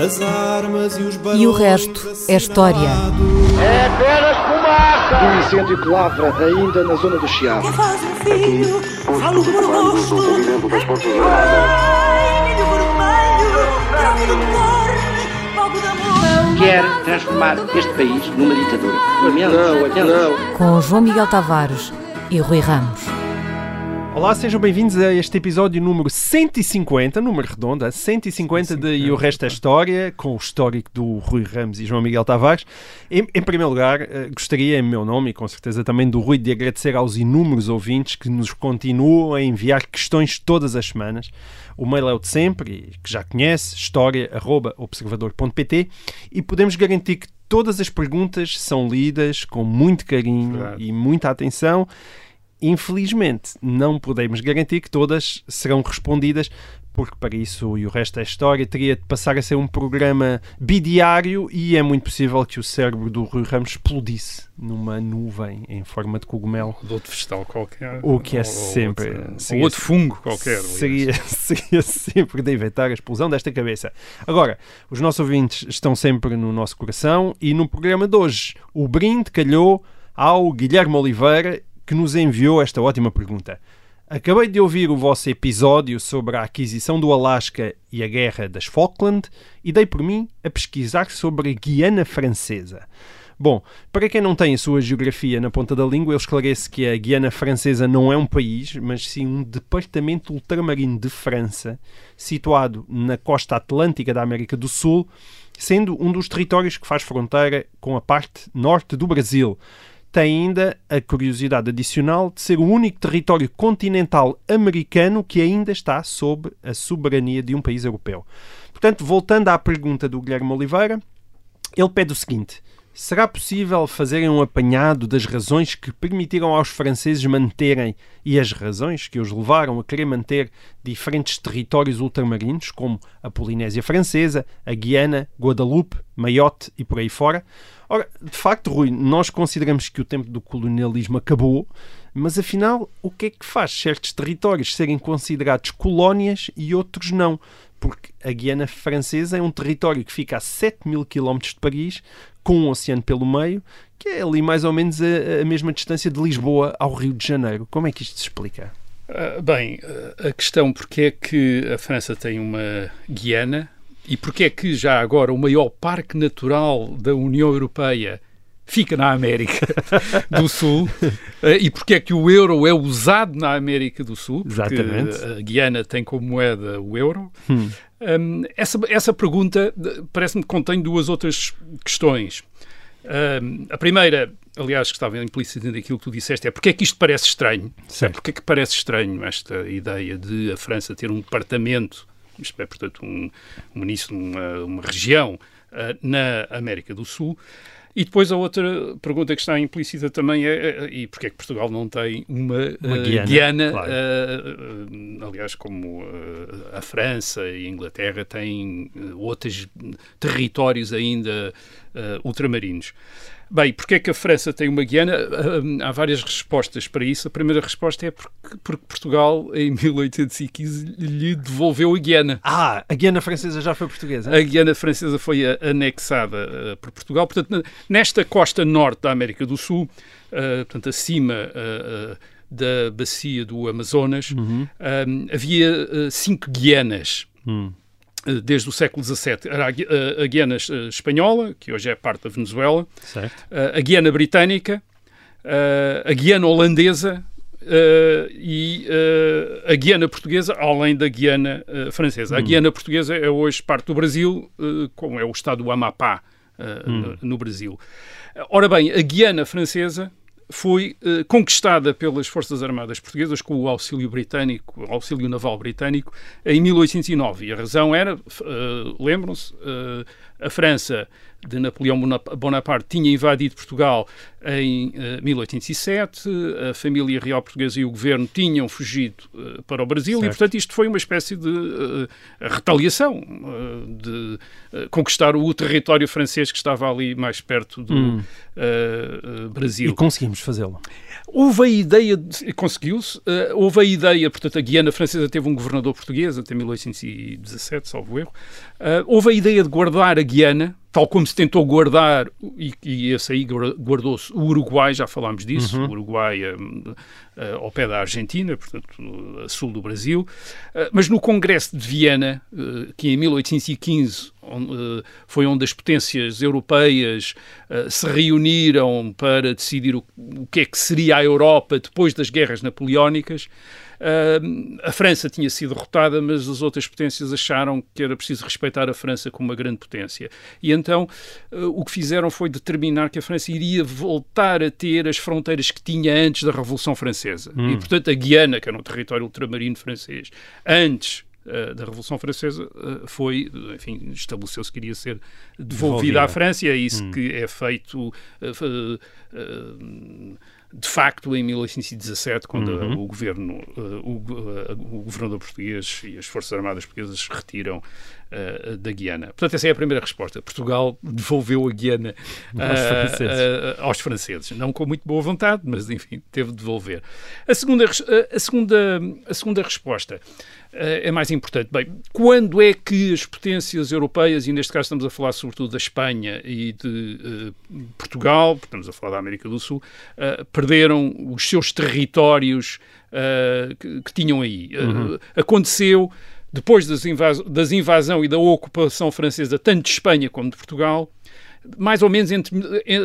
As armas e os E o resto é história. É apenas fumaça! Um incêndio que lavra ainda na zona do Chiado. faz um filho, falo rosto. Quer transformar este país numa ditadura. Não, não. Com João Miguel Tavares e Rui Ramos. Olá, sejam bem-vindos a este episódio número 150, número redondo, a 150 de E o Resto é História, com o histórico do Rui Ramos e João Miguel Tavares. Em, em primeiro lugar, eh, gostaria, em meu nome e com certeza também do Rui, de agradecer aos inúmeros ouvintes que nos continuam a enviar questões todas as semanas. O mail é o de sempre, que já conhece, história.observador.pt e podemos garantir que todas as perguntas são lidas com muito carinho Verdade. e muita atenção. Infelizmente, não podemos garantir que todas serão respondidas, porque para isso e o resto da história teria de passar a ser um programa bidiário e é muito possível que o cérebro do Rui Ramos explodisse numa nuvem em forma de cogumelo. de outro vegetal qualquer. O que é ou- sempre- Ou outro, seria- ou outro fungo qualquer. Seria, seria sempre de inventar a explosão desta cabeça. Agora, os nossos ouvintes estão sempre no nosso coração e no programa de hoje o brinde calhou ao Guilherme Oliveira que nos enviou esta ótima pergunta. Acabei de ouvir o vosso episódio sobre a aquisição do Alasca e a Guerra das Falkland e dei por mim a pesquisar sobre a Guiana Francesa. Bom, para quem não tem a sua geografia na ponta da língua, eu esclareço que a Guiana Francesa não é um país, mas sim um departamento ultramarino de França, situado na costa atlântica da América do Sul, sendo um dos territórios que faz fronteira com a parte norte do Brasil. Tem ainda a curiosidade adicional de ser o único território continental americano que ainda está sob a soberania de um país europeu. Portanto, voltando à pergunta do Guilherme Oliveira, ele pede o seguinte: será possível fazerem um apanhado das razões que permitiram aos franceses manterem e as razões que os levaram a querer manter diferentes territórios ultramarinos, como a Polinésia Francesa, a Guiana, Guadalupe, Mayotte e por aí fora? Ora, de facto, Rui, nós consideramos que o tempo do colonialismo acabou, mas afinal, o que é que faz certos territórios serem considerados colónias e outros não? Porque a Guiana Francesa é um território que fica a 7 mil quilómetros de Paris, com um oceano pelo meio, que é ali mais ou menos a, a mesma distância de Lisboa ao Rio de Janeiro. Como é que isto se explica? Ah, bem, ah, a questão porque é que a França tem uma Guiana e porque é que já agora o maior parque natural da União Europeia fica na América do Sul ah, e porque é que o euro é usado na América do Sul, porque Exatamente. a Guiana tem como moeda o euro. Hum. Hum, essa, essa pergunta eh, parece-me que contém duas outras questões. Hum, a primeira, aliás, que estava implícita naquilo que tu disseste, é porque é que isto parece estranho? Certo. Porque é que parece estranho esta ideia de a França ter um departamento, isto é, portanto, um, um ministro, uma, uma região ah, na América do Sul? E depois a outra pergunta que está implícita também é, é, e porque é que Portugal não tem uma, Uma ah, Guiana, Guiana, claro. ah, ah, aliás, como ah, a França e a Inglaterra têm ah, outros territórios ainda ah, ultramarinos. Bem, porque é que a França tem uma Guiana? Ah, há várias respostas para isso. A primeira resposta é porque, porque Portugal, em 1815, lhe devolveu a Guiana. Ah, a Guiana Francesa já foi portuguesa? A Guiana Francesa foi anexada eh, por Portugal. Portanto, nesta costa norte da América do Sul, eh, portanto, acima eh, da bacia do Amazonas, eh, havia eh, cinco Guianas. Hum. Desde o século XVII. Era a, Gui- a- a Guiana eh, espanhola, que hoje é parte da Venezuela, Certo. eh, a Guiana britânica, eh, a Guiana holandesa e a Guiana portuguesa, além da Guiana francesa. A Guiana portuguesa é hoje parte do Brasil, como é o estado do Amapá no, no Brasil. Ora bem, a Guiana francesa foi eh, conquistada pelas Forças Armadas Portuguesas com o auxílio britânico, o auxílio naval britânico, em 1809. E a razão era, eh, lembram-se, eh, a França de Napoleão Bonaparte tinha invadido Portugal em uh, 1807, a família real portuguesa e o governo tinham fugido uh, para o Brasil certo. e, portanto, isto foi uma espécie de uh, retaliação, de conquistar o território francês que estava ali mais perto do hum. Brasil. E conseguimos fazê-lo. Houve a ideia, conseguiu-se, houve a ideia, portanto, a Guiana Francesa teve um governador português até 1817, salvo erro, houve a ideia de guardar a Guiana, tal como se tentou guardar, e, e esse aí guardou-se o Uruguai, já falámos disso, uhum. o Uruguai um, uh, ao pé da Argentina, portanto, a sul do Brasil, uh, mas no Congresso de Viena, uh, que em 1815 on, foi onde as potências europeias se reuniram para decidir o, o que é que seria a Europa depois das guerras napoleónicas, Uh, a França tinha sido derrotada, mas as outras potências acharam que era preciso respeitar a França como uma grande potência. E então uh, o que fizeram foi determinar que a França iria voltar a ter as fronteiras que tinha antes da Revolução Francesa. Hum. E, portanto, a Guiana, que era um território ultramarino francês, antes uh, da Revolução Francesa uh, foi, enfim, estabeleceu-se que iria ser devolvida à França é isso hum. que é feito uh, de facto, em 1817, quando uhum. o governo, uh, o, uh, o, governador português e as Forças Armadas portuguesas retiram uh, da Guiana. Portanto, essa é a primeira resposta. Portugal devolveu a Guiana aos franceses. aos, franceses. Não com muito boa vontade, mas, enfim, teve de devolver. A segunda, a segunda, a segunda resposta eh, é mais importante. Bem, quando é que as potências europeias, e neste caso estamos a falar sobretudo da Espanha e de uh, Portugal, estamos a falar da América do Sul, uh, perderam os seus territórios uh, que, que, tinham aí? Uhum. aconteceu depois das, invas das invasão e da ocupação francesa, tanto de Espanha como de Portugal, mais ou menos entre,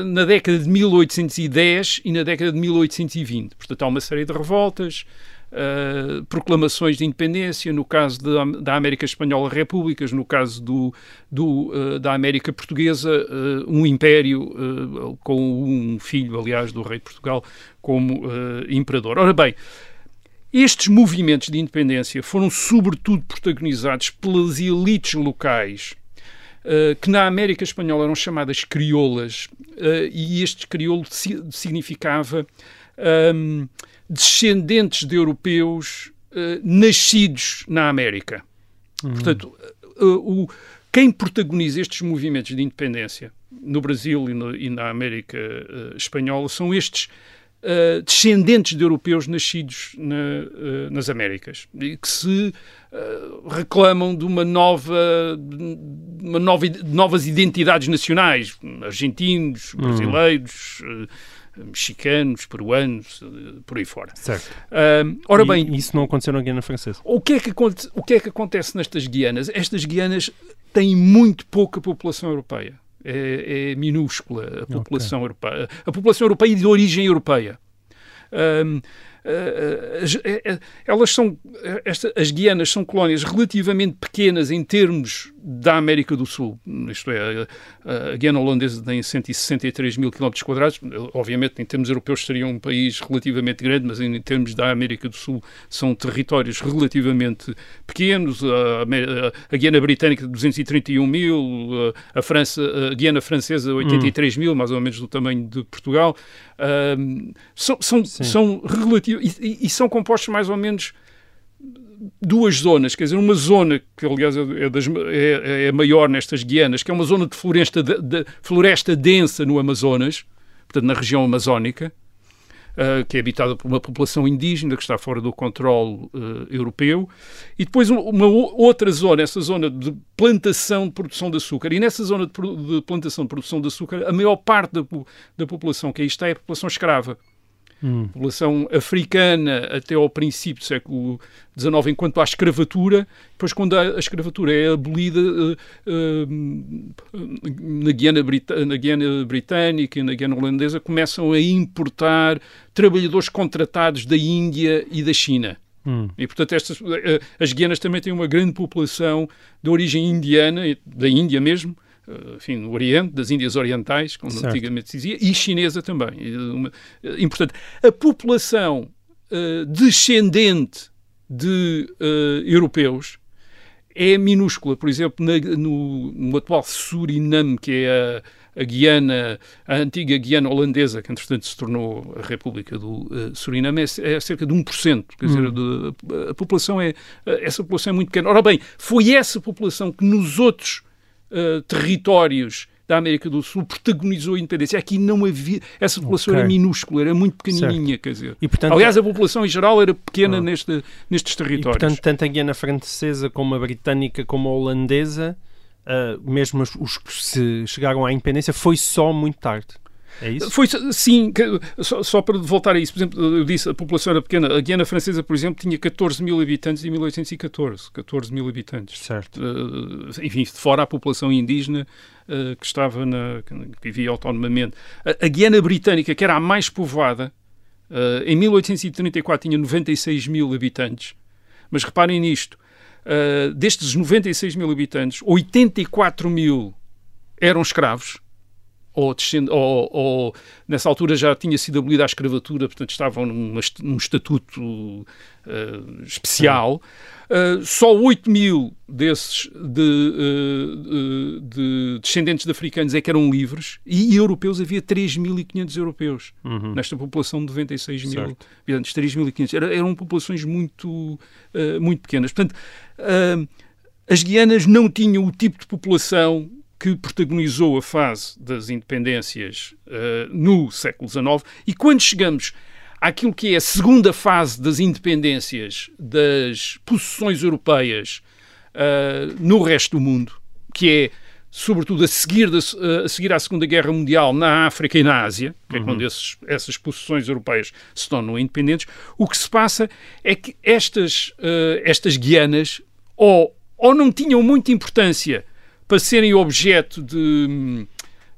na década de 1810 e na década de 1820. Portanto, há uma série de revoltas, Uh, proclamações de independência, no caso de, da América Espanhola, repúblicas, no caso do, do uh, da América Portuguesa, uh, um império com um filho, aliás, do rei de Portugal como imperador. Ora bem, estes movimentos de independência foram sobretudo protagonizados pelas elites locais que na América Espanhola eram chamadas crioulas, e este crioulo significava um, descendentes de europeus uh, nascidos na América. Uhum. Portanto, uh, o, quem protagoniza estes movimentos de independência no Brasil e, no, e na América uh, Espanhola são estes Uh, descendentes de europeus nascidos na, uh, nas Américas e que se uh, reclamam de uma nova, de uma nova novas identidades nacionais argentinos uhum. brasileiros mexicanos, peruanos, eh, por aí fora. Certo. Uh, ora e bem, isso não aconteceu na Guiana Francesa. O que, é que, o que é que acontece nestas Guianas? Estas Guianas têm muito pouca população europeia. É, é minúscula a população okay. europeia. A população europeia de origem europeia. Um, eh, eh, elas são, esta, as Guianas são colónias relativamente pequenas em termos da América do Sul. Isto é, a, Guiana holandesa tem 163 mil quilómetros quadrados. Obviamente, em termos europeus, seria um país relativamente grande, mas em termos da América do Sul são territórios relativamente pequenos. A, Guiana Britânica, 231 mil, a, França, a Guiana Francesa, 83 hum. mil, mais ou menos do tamanho de Portugal. Um, são, são, são relativos e, e, são compostos mais ou menos duas zonas, quer dizer, uma zona que aliás é, das, é, é maior nestas Guianas, que é uma zona de floresta, de, de, floresta densa no Amazonas, portanto na região amazónica, uh, que é habitada por uma população indígena que está fora do controle uh, europeu, e depois uma outra zona, essa zona de plantação de produção de açúcar. E nessa zona de, de plantação de produção de açúcar, a maior parte da, da população que aí está é a população escrava. Hum. População africana até ao princípio do século XIX, enquanto há escravatura, depois, quando a, escravatura é abolida uh, uh, na, Guiana na Guiana Britânica e na Guiana Holandesa, começam a importar trabalhadores contratados da Índia e da China. Hum. E, portanto, estas, eh, as Guianas também têm uma grande população de origem indiana, da Índia mesmo, enfim, no Oriente, das Índias Orientais, como certo. antigamente se dizia, e chinesa também. Importante. A população uh, descendente de uh, europeus é minúscula. Por exemplo, na, no, no, atual Suriname, que é a, a, Guiana, a antiga Guiana holandesa, que entretanto se tornou a República do uh, Suriname, é, é, cerca de 1%. Quer dizer, Hum. de, a população é, essa população é muito pequena. Ora bem, foi essa população que nos outros uh, territórios da América do Sul protagonizou a independência. Aqui não havia. Essa população Ok. era minúscula, era muito pequenininha, quer dizer. E, portanto, Aliás, a população em geral era pequena Ah. neste, nestes E, territórios. portanto, tanto a Guiana Francesa como a Britânica como a Holandesa, ah, mesmo os, os que se chegaram à independência, foi só muito tarde. É isso? Foi, sim, só, só para voltar a isso, por exemplo, eu disse a população era pequena. A Guiana Francesa, por exemplo, tinha 14 mil habitantes em 1814. 14 mil habitantes. Certo. Eh, enfim, de fora a população indígena eh, que estava na, que vivia autonomamente. A, a Guiana Britânica, que era a mais povoada, eh, em 1834 tinha 96 mil habitantes. Mas reparem nisto: eh, destes 96 mil habitantes, 84 mil eram escravos. Ou, descend- ou- ou, nessa altura já tinha sido abolida a escravatura, portanto estavam numa num estatuto eh, especial. Uh, só 8 mil desses de, uh, de- de descendentes de africanos é que eram livres e europeus havia 3.500 europeus Uhum. nesta população de 96 mil Certo. habitantes, 3.500. Era- eram populações muito, uh, muito pequenas. Portanto, uh, as Guianas não tinham o tipo de população que protagonizou a fase das independências uh, no século XIX e quando chegamos àquilo que é a segunda fase das independências das possessões europeias uh, no resto do mundo, que é sobretudo a seguir, da- a seguir à Segunda Guerra Mundial na África e na Ásia, que é quando esses- essas possessões europeias se tornam independentes, o que se passa é que estas, uh, estas Guianas ou, ou não tinham muita importância para serem objeto de,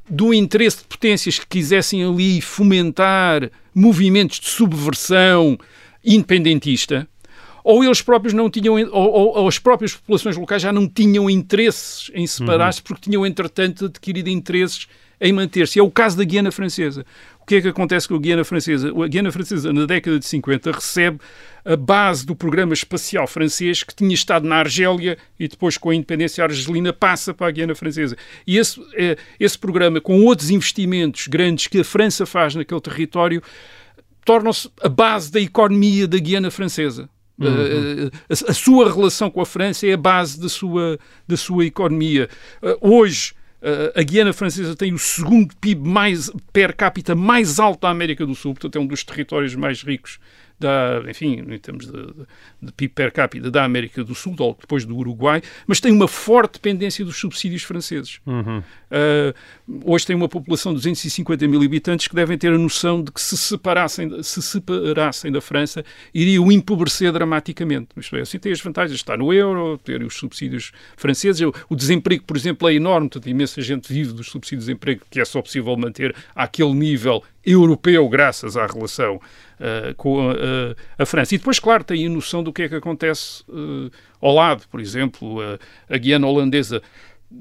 do interesse de potências que quisessem ali fomentar movimentos de subversão independentista, ou eles próprios não tinham, ou, ou- ou as próprias populações locais já não tinham interesses em separar-se porque tinham, entretanto, adquirido interesses em manter-se. É o caso da Guiana Francesa. O que é que acontece com a Guiana Francesa? A Guiana Francesa, na década de 50, recebe a base do programa espacial francês que tinha estado na Argélia e depois, com a independência argelina, passa para a Guiana Francesa. E esse, eh, esse programa, com outros investimentos grandes que a França faz naquele território, tornam-se a base da economia da Guiana Francesa. Uh, a, a sua relação com a França é a base da sua, da sua economia. Uh, hoje, a Guiana Francesa tem o segundo PIB mais, per capita mais alto da América do Sul, portanto é um dos territórios mais ricos da, enfim, em termos de, de, PIB per capita da América do Sul, ou depois do Uruguai, mas tem uma forte dependência dos subsídios franceses. Uhum. Uh, hoje tem uma população de 250 mil habitantes que devem ter a noção de que se separassem, se separassem da França iriam empobrecer dramaticamente. Isto é, assim tem as vantagens de estar no euro, ter os subsídios franceses. O, desemprego, por exemplo, é enorme, portanto, imensa gente vive dos subsídios de desemprego que é só possível manter àquele nível europeu graças à relação uh, com a, a, a, França. E depois, claro, tem a noção do que é que acontece uh, ao lado, por exemplo, a Guiana holandesa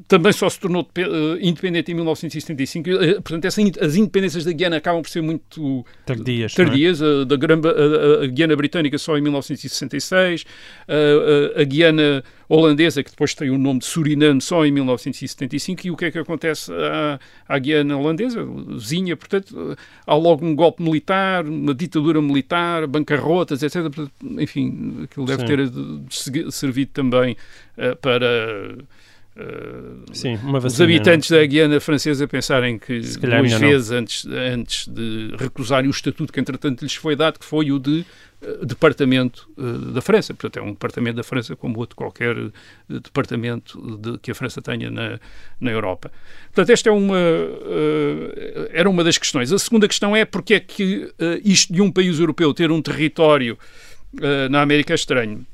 também só se tornou uh, independente em 1975. Uh, portanto, as independências da Guiana acabam por ser muito tardias. tardias. É? A, da a, a, Guiana britânica só em 1966, a, a, Guiana holandesa, que depois tem o nome de Suriname, só em 1975. E o que é que acontece à, à Guiana holandesa? Vizinha, portanto, há logo um golpe militar, uma ditadura militar, bancarrotas, etc. Enfim, aquilo deve Sim. ter servido também uh, para. Uh, Sim, uma os habitantes não? da Guiana Francesa pensarem que duas vezes antes, antes de recusarem o estatuto que entretanto lhes foi dado, que foi o de uh, departamento uh, da França. Portanto, é um departamento da França como outro qualquer departamento de, que a França tenha na, na Europa. Portanto, esta é uma, era uma das questões. A segunda questão é porque é que isto de um país europeu ter um território na América é estranho.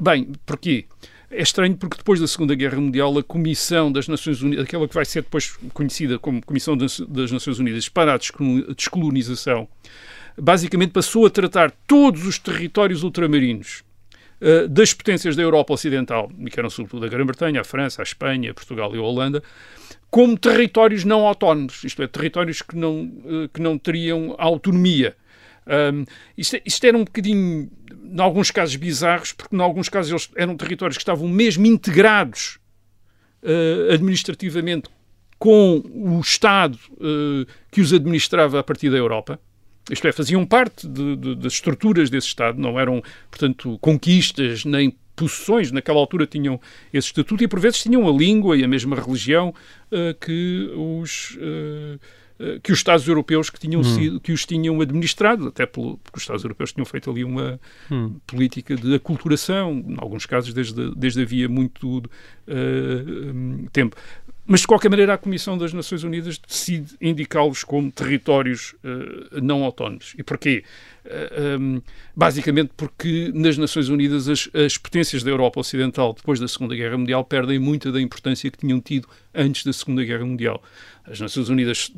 bem, porquê? É estranho porque depois da Segunda Guerra Mundial a Comissão das Nações Unidas, aquela que vai ser depois conhecida como Comissão das, Nações Unidas para a Descolonização, basicamente passou a tratar todos os territórios ultramarinos uh, das potências da Europa Ocidental, que eram sobretudo a Grã-Bretanha, a França, a Espanha, Portugal e a Holanda, como territórios não autónomos, isto é, territórios que não, uh, que não teriam autonomia. Um, isto, isto era um bocadinho, em alguns casos, bizarros, porque em alguns casos eles eram territórios que estavam mesmo integrados uh, administrativamente com o Estado uh, que os administrava a partir da Europa. Isto é, faziam parte de, de, das estruturas desse Estado, não eram, portanto, conquistas nem possessões, naquela altura tinham esse estatuto e por vezes tinham a língua e a mesma religião uh, que os uh, que os Estados europeus que, tinham hum. sido, que os tinham administrado, até pelo, porque os Estados europeus tinham feito ali uma hum. política de aculturação, em alguns casos desde, desde havia muito uh, tempo. Mas, de qualquer maneira, a Comissão das Nações Unidas decide indicá-los como territórios uh, não autónomos. E porquê? Uh, eh, um, basicamente porque nas Nações Unidas as, as potências da Europa Ocidental, depois da Segunda Guerra Mundial, perdem muita da importância que tinham tido antes da Segunda Guerra Mundial. As Nações Unidas,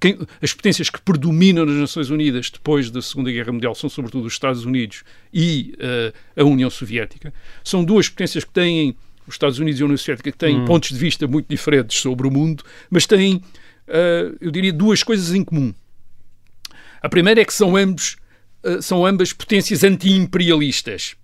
quem, as potências que predominam nas Nações Unidas depois da Segunda Guerra Mundial são, sobretudo, os Estados Unidos e uh, a União Soviética. São duas potências que têm os Estados Unidos e a União Soviética têm hum. pontos de vista muito diferentes sobre o mundo, mas têm, uh, eu diria, duas coisas em comum. A primeira é que são ambos uh, são ambas potências anti-imperialistas.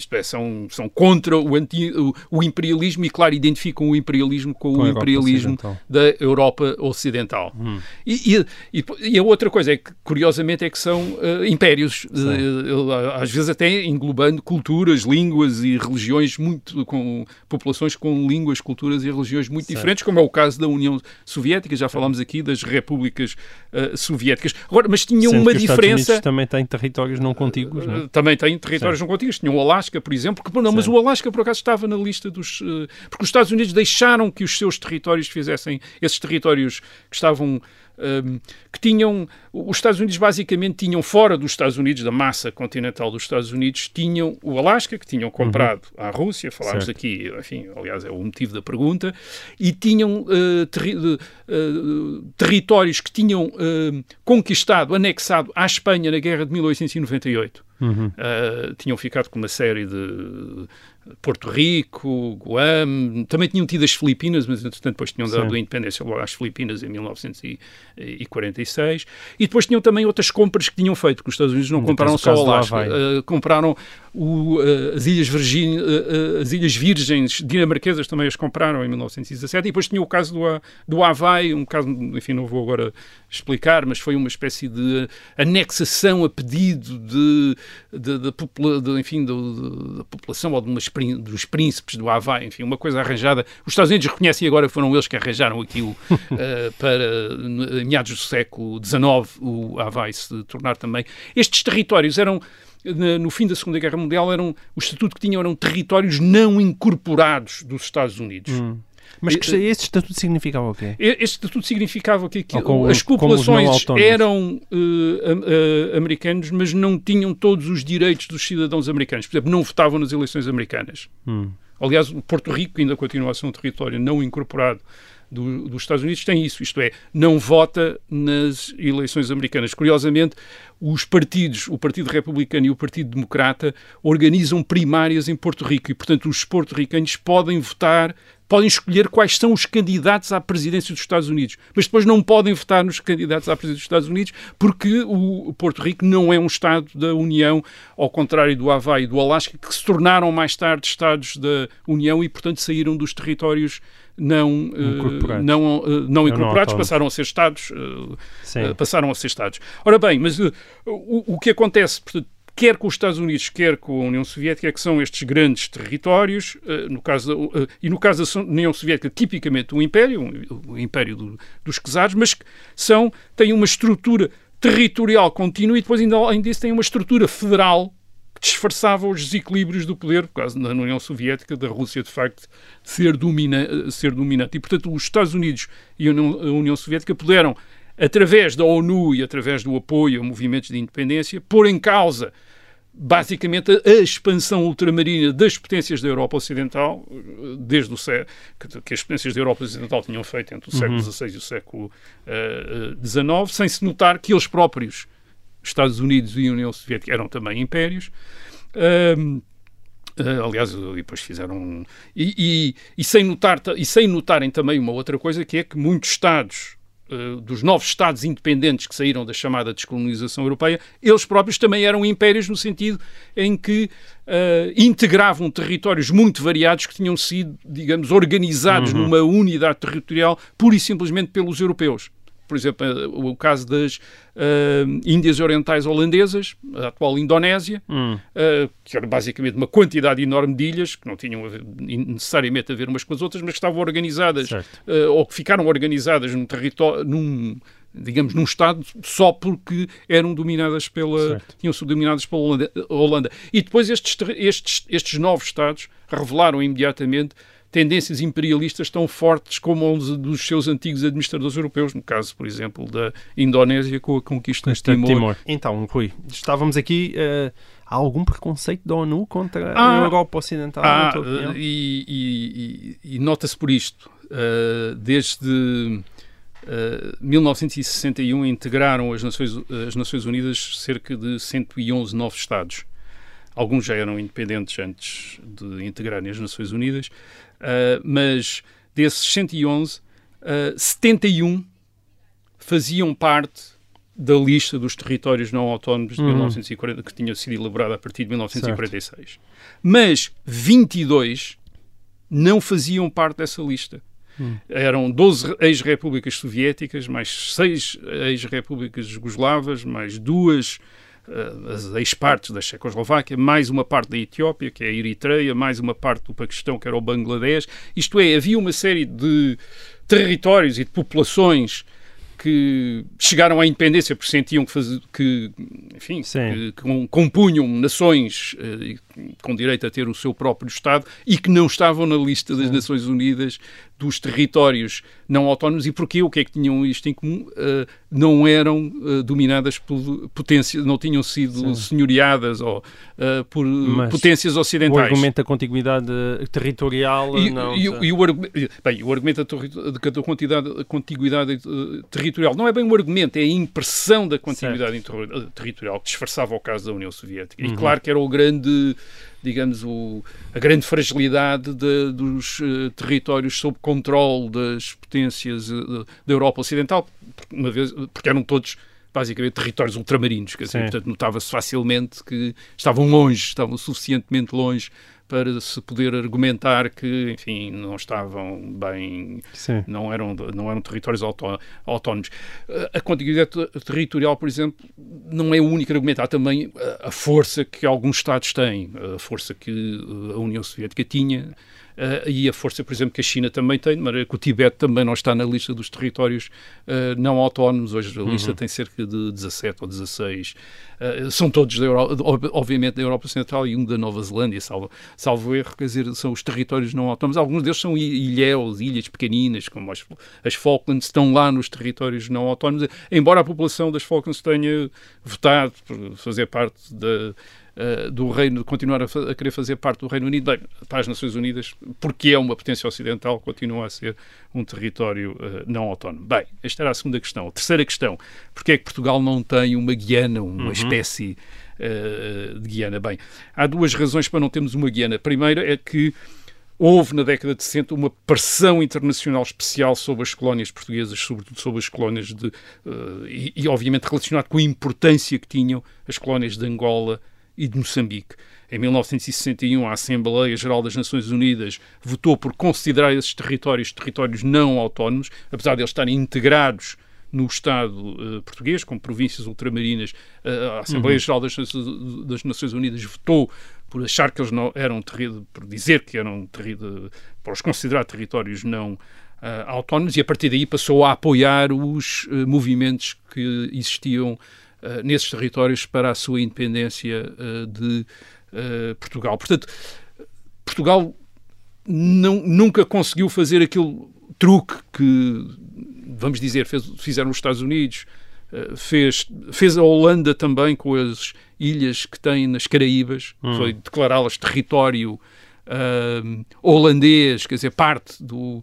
Isto é, são, são contra o, anti, o, o, imperialismo e, claro, identificam o imperialismo com, com o imperialismo da Europa Ocidental. Hum. E, e, e, a outra coisa é que, curiosamente, é que são uh, impérios, uh, às vezes até englobando culturas, línguas e religiões muito, com populações com línguas, culturas e religiões muito diferentes, como é o caso da União Soviética, já falámos aqui das repúblicas uh, soviéticas. Agora, mas tinha Sendo uma diferença... Também têm territórios não contíguos, não é? Também têm territórios não contíguos, tinham o Alasca, Alasca, por exemplo, que, não, mas o Alasca por acaso estava na lista dos. Uh, porque os Estados Unidos deixaram que os seus territórios fizessem, esses territórios que estavam. Ehm, que tinham, os Estados Unidos basicamente tinham fora dos Estados Unidos, da massa continental dos Estados Unidos, tinham o Alasca, que tinham comprado uhum. à Rússia, falámos certo. aqui, enfim, aliás é o motivo da pergunta, e tinham uh, terri uh, territórios que tinham conquistado, anexado à Espanha na Guerra de 1898. Uhum. Uh, tinham ficado com uma série de Porto Rico, Guam, também tinham tido as Filipinas, mas entretanto depois tinham dado Sim. a independência logo às Filipinas em 1946. E depois tinham também outras compras que tinham feito, que os Estados Unidos não compraram só o Alasca, uh, compraram o, uh, as, Ilhas Virgin, uh, as Ilhas Virgens dinamarquesas também as compraram em 1917. E depois tinha o caso do, do Havaí, um caso, enfim, não vou agora explicar, mas foi uma espécie de anexação a pedido de, de, de, de enfim, da população ou de umas dos príncipes do Havaí, enfim, uma coisa arranjada. Os Estados Unidos reconhecem agora que foram eles que arranjaram aquilo uh, para, meados do século XIX, o Havaí se tornar também. Estes territórios eram no fim da Segunda Guerra Mundial eram o estatuto que tinham eram territórios não incorporados dos Estados Unidos. Hum. Mas que, esse estatuto significava o quê? Esse estatuto significava que, que as populações eram uh, uh, americanos, mas não tinham todos os direitos dos cidadãos americanos. Por exemplo, não votavam nas eleições americanas. Hum. Aliás, o Porto Rico ainda continua a ser um território não incorporado do, dos Estados Unidos tem isso, isto é, não vota nas eleições americanas. Curiosamente, os partidos, o Partido Republicano e o Partido Democrata, organizam primárias em Porto Rico e, portanto, os porto-ricanos podem votar podem escolher quais são os candidatos à presidência dos Estados Unidos, mas depois não podem votar nos candidatos à presidência dos Estados Unidos porque o Porto Rico não é um Estado da União, ao contrário do Havaí e do Alasca, que se tornaram mais tarde Estados da União e, portanto, saíram dos territórios não incorporados, uh, não, uh, não incorporados não passaram a ser Estados. Uh, passaram a ser Estados. Ora bem, mas o, o que acontece, portanto, quer com os Estados Unidos, quer com a União Soviética, que são estes grandes territórios, uh, no caso uh, e no caso da União Soviética, tipicamente um império, um, o império do, dos czares, mas que são, têm uma estrutura territorial contínua e depois, ainda, além disso, têm uma estrutura federal que disfarçava os desequilíbrios do poder, por causa da União Soviética, da Rússia, de facto, ser, domina, ser dominante. E, portanto, os Estados Unidos e a União Soviética puderam, através da ONU e através do apoio a movimentos de independência, pôr em causa basicamente a, expansão ultramarina das potências da Europa Ocidental, desde o século que as potências da Europa Ocidental tinham feito entre o século XVI uhum. e o século XIX, uh, sem se notar que eles próprios, Estados Unidos e União Soviética, eram também impérios. Uh, Uh, aliás, depois fizeram. E, e, e, sem notar, e sem notarem também uma outra coisa, que é que muitos Estados uh, dos novos Estados independentes que saíram da chamada descolonização europeia, eles próprios também eram impérios no sentido em que uh, integravam territórios muito variados que tinham sido, digamos, organizados uhum. numa unidade territorial pura e simplesmente pelos europeus por exemplo, o caso das uh, Índias Orientais Holandesas, a atual Indonésia, hum. uh, que era basicamente uma quantidade enorme de ilhas, que não tinham necessariamente a ver umas com as outras, mas que estavam organizadas, uh, ou que ficaram organizadas num território, num, digamos, num Estado só porque eram dominadas pela, tinham sido dominadas pela Holanda, Holanda. E depois estes, estes, estes novos Estados revelaram imediatamente tendências imperialistas tão fortes como os dos seus antigos administradores europeus, no caso, por exemplo, da Indonésia com a conquista de Timor. Timor. Então, Rui, estávamos aqui. Uh, há algum preconceito da ONU contra ah, a Europa Ocidental? Ah, e, e, e, e nota-se por isto. Uh, desde. Uh, 1961 integraram as Nações, as Nações Unidas cerca de 111 novos Estados. Alguns já eram independentes antes de integrarem as Nações Unidas, Uh, mas desses 111, uh, 71 faziam parte da lista dos territórios não autónomos de uhum. 1940, que tinha sido elaborada a partir de 1946. Certo. Mas 22 não faziam parte dessa lista. Hum. Eram 12 ex-repúblicas soviéticas, mais 6 ex-repúblicas jugoslavas, mais duas as ex-partes da Checoslováquia, mais uma parte da Etiópia, que é a Eritreia, mais uma parte do Paquistão, que era o Bangladesh. Isto é, havia uma série de territórios e de populações que chegaram à independência porque sentiam que, faz, que enfim, que, que, compunham nações uh, com direito a ter o seu próprio Estado e que não estavam na lista das. Nações Unidas dos territórios não autónomos e porquê? O que é que tinham isto em comum? Uh, não eram uh, dominadas por potências, não tinham sido Sim. senhoreadas ou, uh, por Mas potências ocidentais. O argumento da contiguidade territorial e, não... E, e, o, bem, o argumento da, da contiguidade, contiguidade territorial não é bem um argumento, é a impressão da contiguidade territorial que disfarçava o caso da União Soviética. Uhum. E claro que era o grande digamos, o, a grande fragilidade de, dos uh, territórios sob controle das potências uh, da Europa Ocidental, uma vez, porque eram todos basicamente territórios ultramarinos, quer dizer, portanto notava-se facilmente que estavam longe, estavam suficientemente longe para se poder argumentar que, enfim, não estavam bem, não eram, não eram territórios autónomos. A contiguidade territorial, por exemplo, não é o único argumento. Há também a força que alguns Estados têm, a força que a União Soviética tinha Uh, e a força, por exemplo, que a China também tem, de maneira que o Tibete também não está na lista dos territórios uh, não autónomos. Hoje a lista uhum. tem cerca de 17 ou 16. Uh, eh, são todos, da obviamente, da Europa Central e um da Nova Zelândia, salvo, salvo erro, quer dizer, são os territórios não autónomos. Alguns deles são ilhéus, ilhas pequeninas, como as, as Falklands, estão lá nos territórios não autónomos, embora a população das Falklands tenha votado por fazer parte da uh, do Reino, continuar a, a, querer fazer parte do Reino Unido, bem, para as Nações Unidas, porque é uma potência ocidental, continua a ser um território uh, não autónomo. Bem, esta era a segunda questão. A terceira questão, porque é que Portugal não tem uma Guiana, uma uhum. espécie uh, de Guiana? Bem, há duas razões para não termos uma Guiana. A primeira é que houve na década de 60 uma pressão internacional especial sobre as colónias portuguesas, sobretudo sobre as colónias de. Uh, e, e, obviamente, relacionado com a importância que tinham as colónias de Angola e de Moçambique. Em 1961, a Assembleia Geral das Nações Unidas votou por considerar esses territórios territórios não autónomos, apesar de eles estarem integrados no Estado uh, português, como províncias ultramarinas. Uh, a Assembleia uhum. Geral das, das, Nações Unidas votou por achar que eles não eram por dizer que eram por os considerar territórios não uh, autónomos e a partir daí passou a apoiar os movimentos que existiam nesses territórios para a sua independência uh, de uh, Portugal. Portanto, Portugal não, nunca conseguiu fazer aquele truque que, vamos dizer, fez, fizeram os Estados Unidos, fez, fez a Holanda também com as ilhas que tem nas Caraíbas, hum. foi declará-las território holandês, quer dizer, parte do,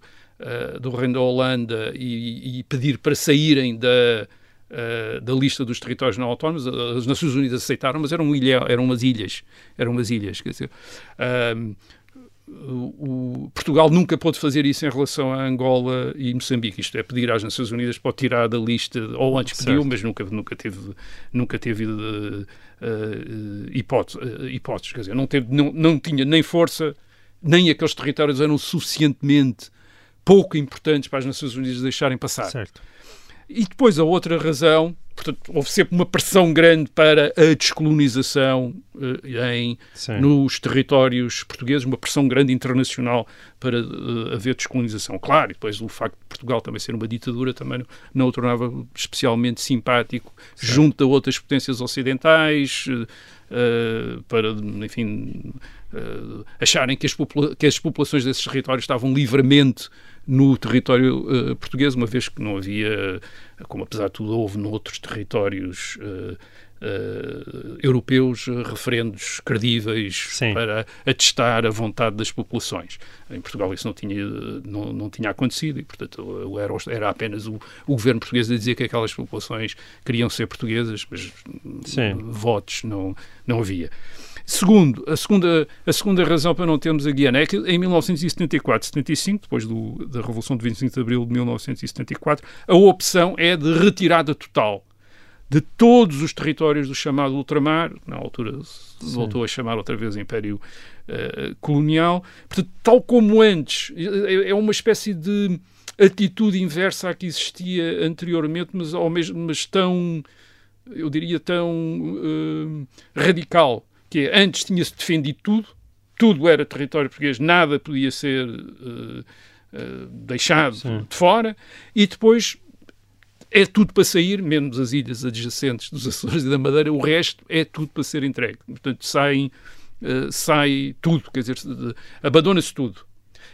do Reino da Holanda e, e pedir para saírem da, uh, da lista dos territórios não autónomos. As Nações Unidas aceitaram, mas eram, ilha, eram umas ilhas. Eram umas ilhas, quer dizer. Uh, o, Portugal nunca pôde fazer isso em relação a Angola e Moçambique. Isto é, pedir às Nações Unidas para tirar da lista, ou antes pediu, mas nunca, nunca teve, nunca teve uh, uh, hipótese, uh, hipóteses. Quer dizer, não, teve, não, não tinha nem força, nem aqueles territórios eram suficientemente pouco importantes para as Nações Unidas deixarem passar. Certo. E depois a outra razão, portanto, houve sempre uma pressão grande para a descolonização uh, em, nos territórios portugueses, uma pressão grande internacional para uh, haver descolonização. Claro, e depois o facto de Portugal também ser uma ditadura também não, não o tornava especialmente simpático junto a outras potências ocidentais, uh, para, enfim, acharem que as, que as populações desses territórios estavam livremente no território uh, português, uma vez que não havia, como apesar de tudo houve noutros territórios uh, uh, europeus, referendos credíveis Sim. para atestar a vontade das populações. Em Portugal isso não tinha, não, não tinha acontecido e, portanto, era, era apenas o, o governo português a dizer que aquelas populações queriam ser portuguesas, mas Sim. votos não, não havia. Segundo, a segunda, a segunda razão para não termos a Guiana é que em 1974, 75, depois do, da Revolução de 25 de Abril de 1974, a opção é de retirada total de todos os territórios do chamado ultramar, na altura se voltou a chamar outra vez Império uh, Colonial. Portanto, tal como antes, é, é uma espécie de atitude inversa à que existia anteriormente, mas ao mesmo mas tão, eu diria, tão uh, radical que é, antes tinha-se defendido tudo, tudo era território português, nada podia ser uh, uh, deixado Sim. de fora, e depois é tudo para sair, menos as ilhas adjacentes dos Açores e da Madeira, o resto é tudo para ser entregue. Portanto, saem, uh, sai tudo, quer dizer, abandona-se tudo.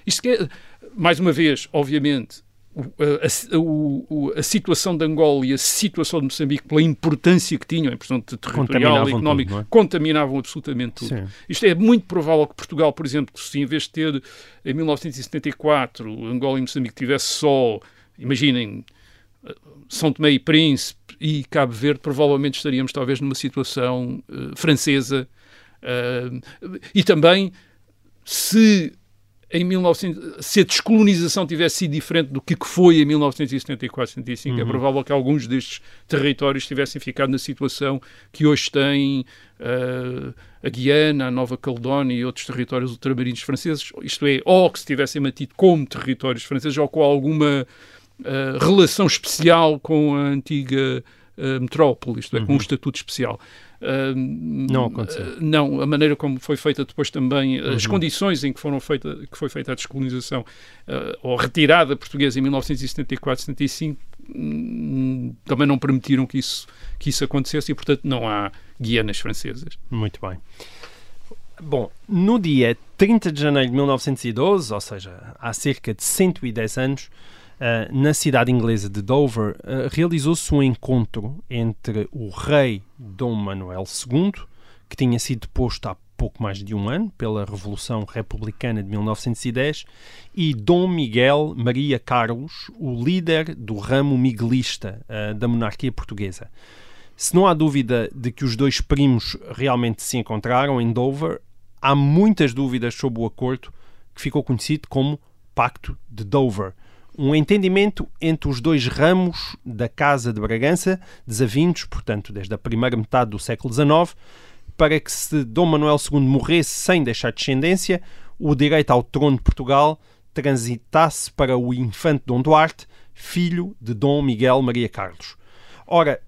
Isto é, mais uma vez, obviamente, a, a, a, situação de Angola e a situação de Moçambique, pela importância que tinham, em portanto, territorial e económica, tudo, é? contaminavam absolutamente tudo. Sim. Isto é muito provável que Portugal, por exemplo, se em vez de ter, em 1974, Angola e Moçambique tivesse só, imaginem, São Tomé e Príncipe e Cabo Verde, provavelmente estaríamos talvez numa situação uh, francesa. Uh, e também, se em 1900, se a descolonização tivesse sido diferente do que foi em 1974, 75, é uhum. é provável que alguns destes territórios tivessem ficado na situação que hoje tem uh, a Guiana, a Nova Caledónia e outros territórios ultramarinos franceses, isto é, ou que se tivessem mantido como territórios franceses ou com alguma uh, relação especial com a antiga uh, metrópole, isto é, uhum. com um estatuto especial não aconteceu. não, a maneira como foi feita depois também, uhum. as condições em que, foram feita, que foi feita a descolonização uh, ou retirada portuguesa em 1974, 75, hum, também não permitiram que isso, que isso acontecesse e, portanto, não há Guianas francesas. Muito bem. Bom, no dia 30 de janeiro de 1912, ou seja, há cerca de 110 anos, Uh, na cidade inglesa de Dover, uh, realizou-se um encontro entre o rei Dom Manuel II, que tinha sido posto há pouco mais de um ano pela Revolução Republicana de 1910, e Dom Miguel Maria Carlos, o líder do ramo miguelista uh, da monarquia portuguesa. Se não há dúvida de que os dois primos realmente se encontraram em Dover, há muitas dúvidas sobre o acordo que ficou conhecido como Pacto de Dover um entendimento entre os dois ramos da Casa de Bragança, desavindos, portanto, desde a primeira metade do século XIX, para que se Dom Manuel II morresse sem deixar descendência, o direito ao trono de Portugal transitasse para o infante Dom Duarte, filho de Dom Miguel Maria Carlos. Ora,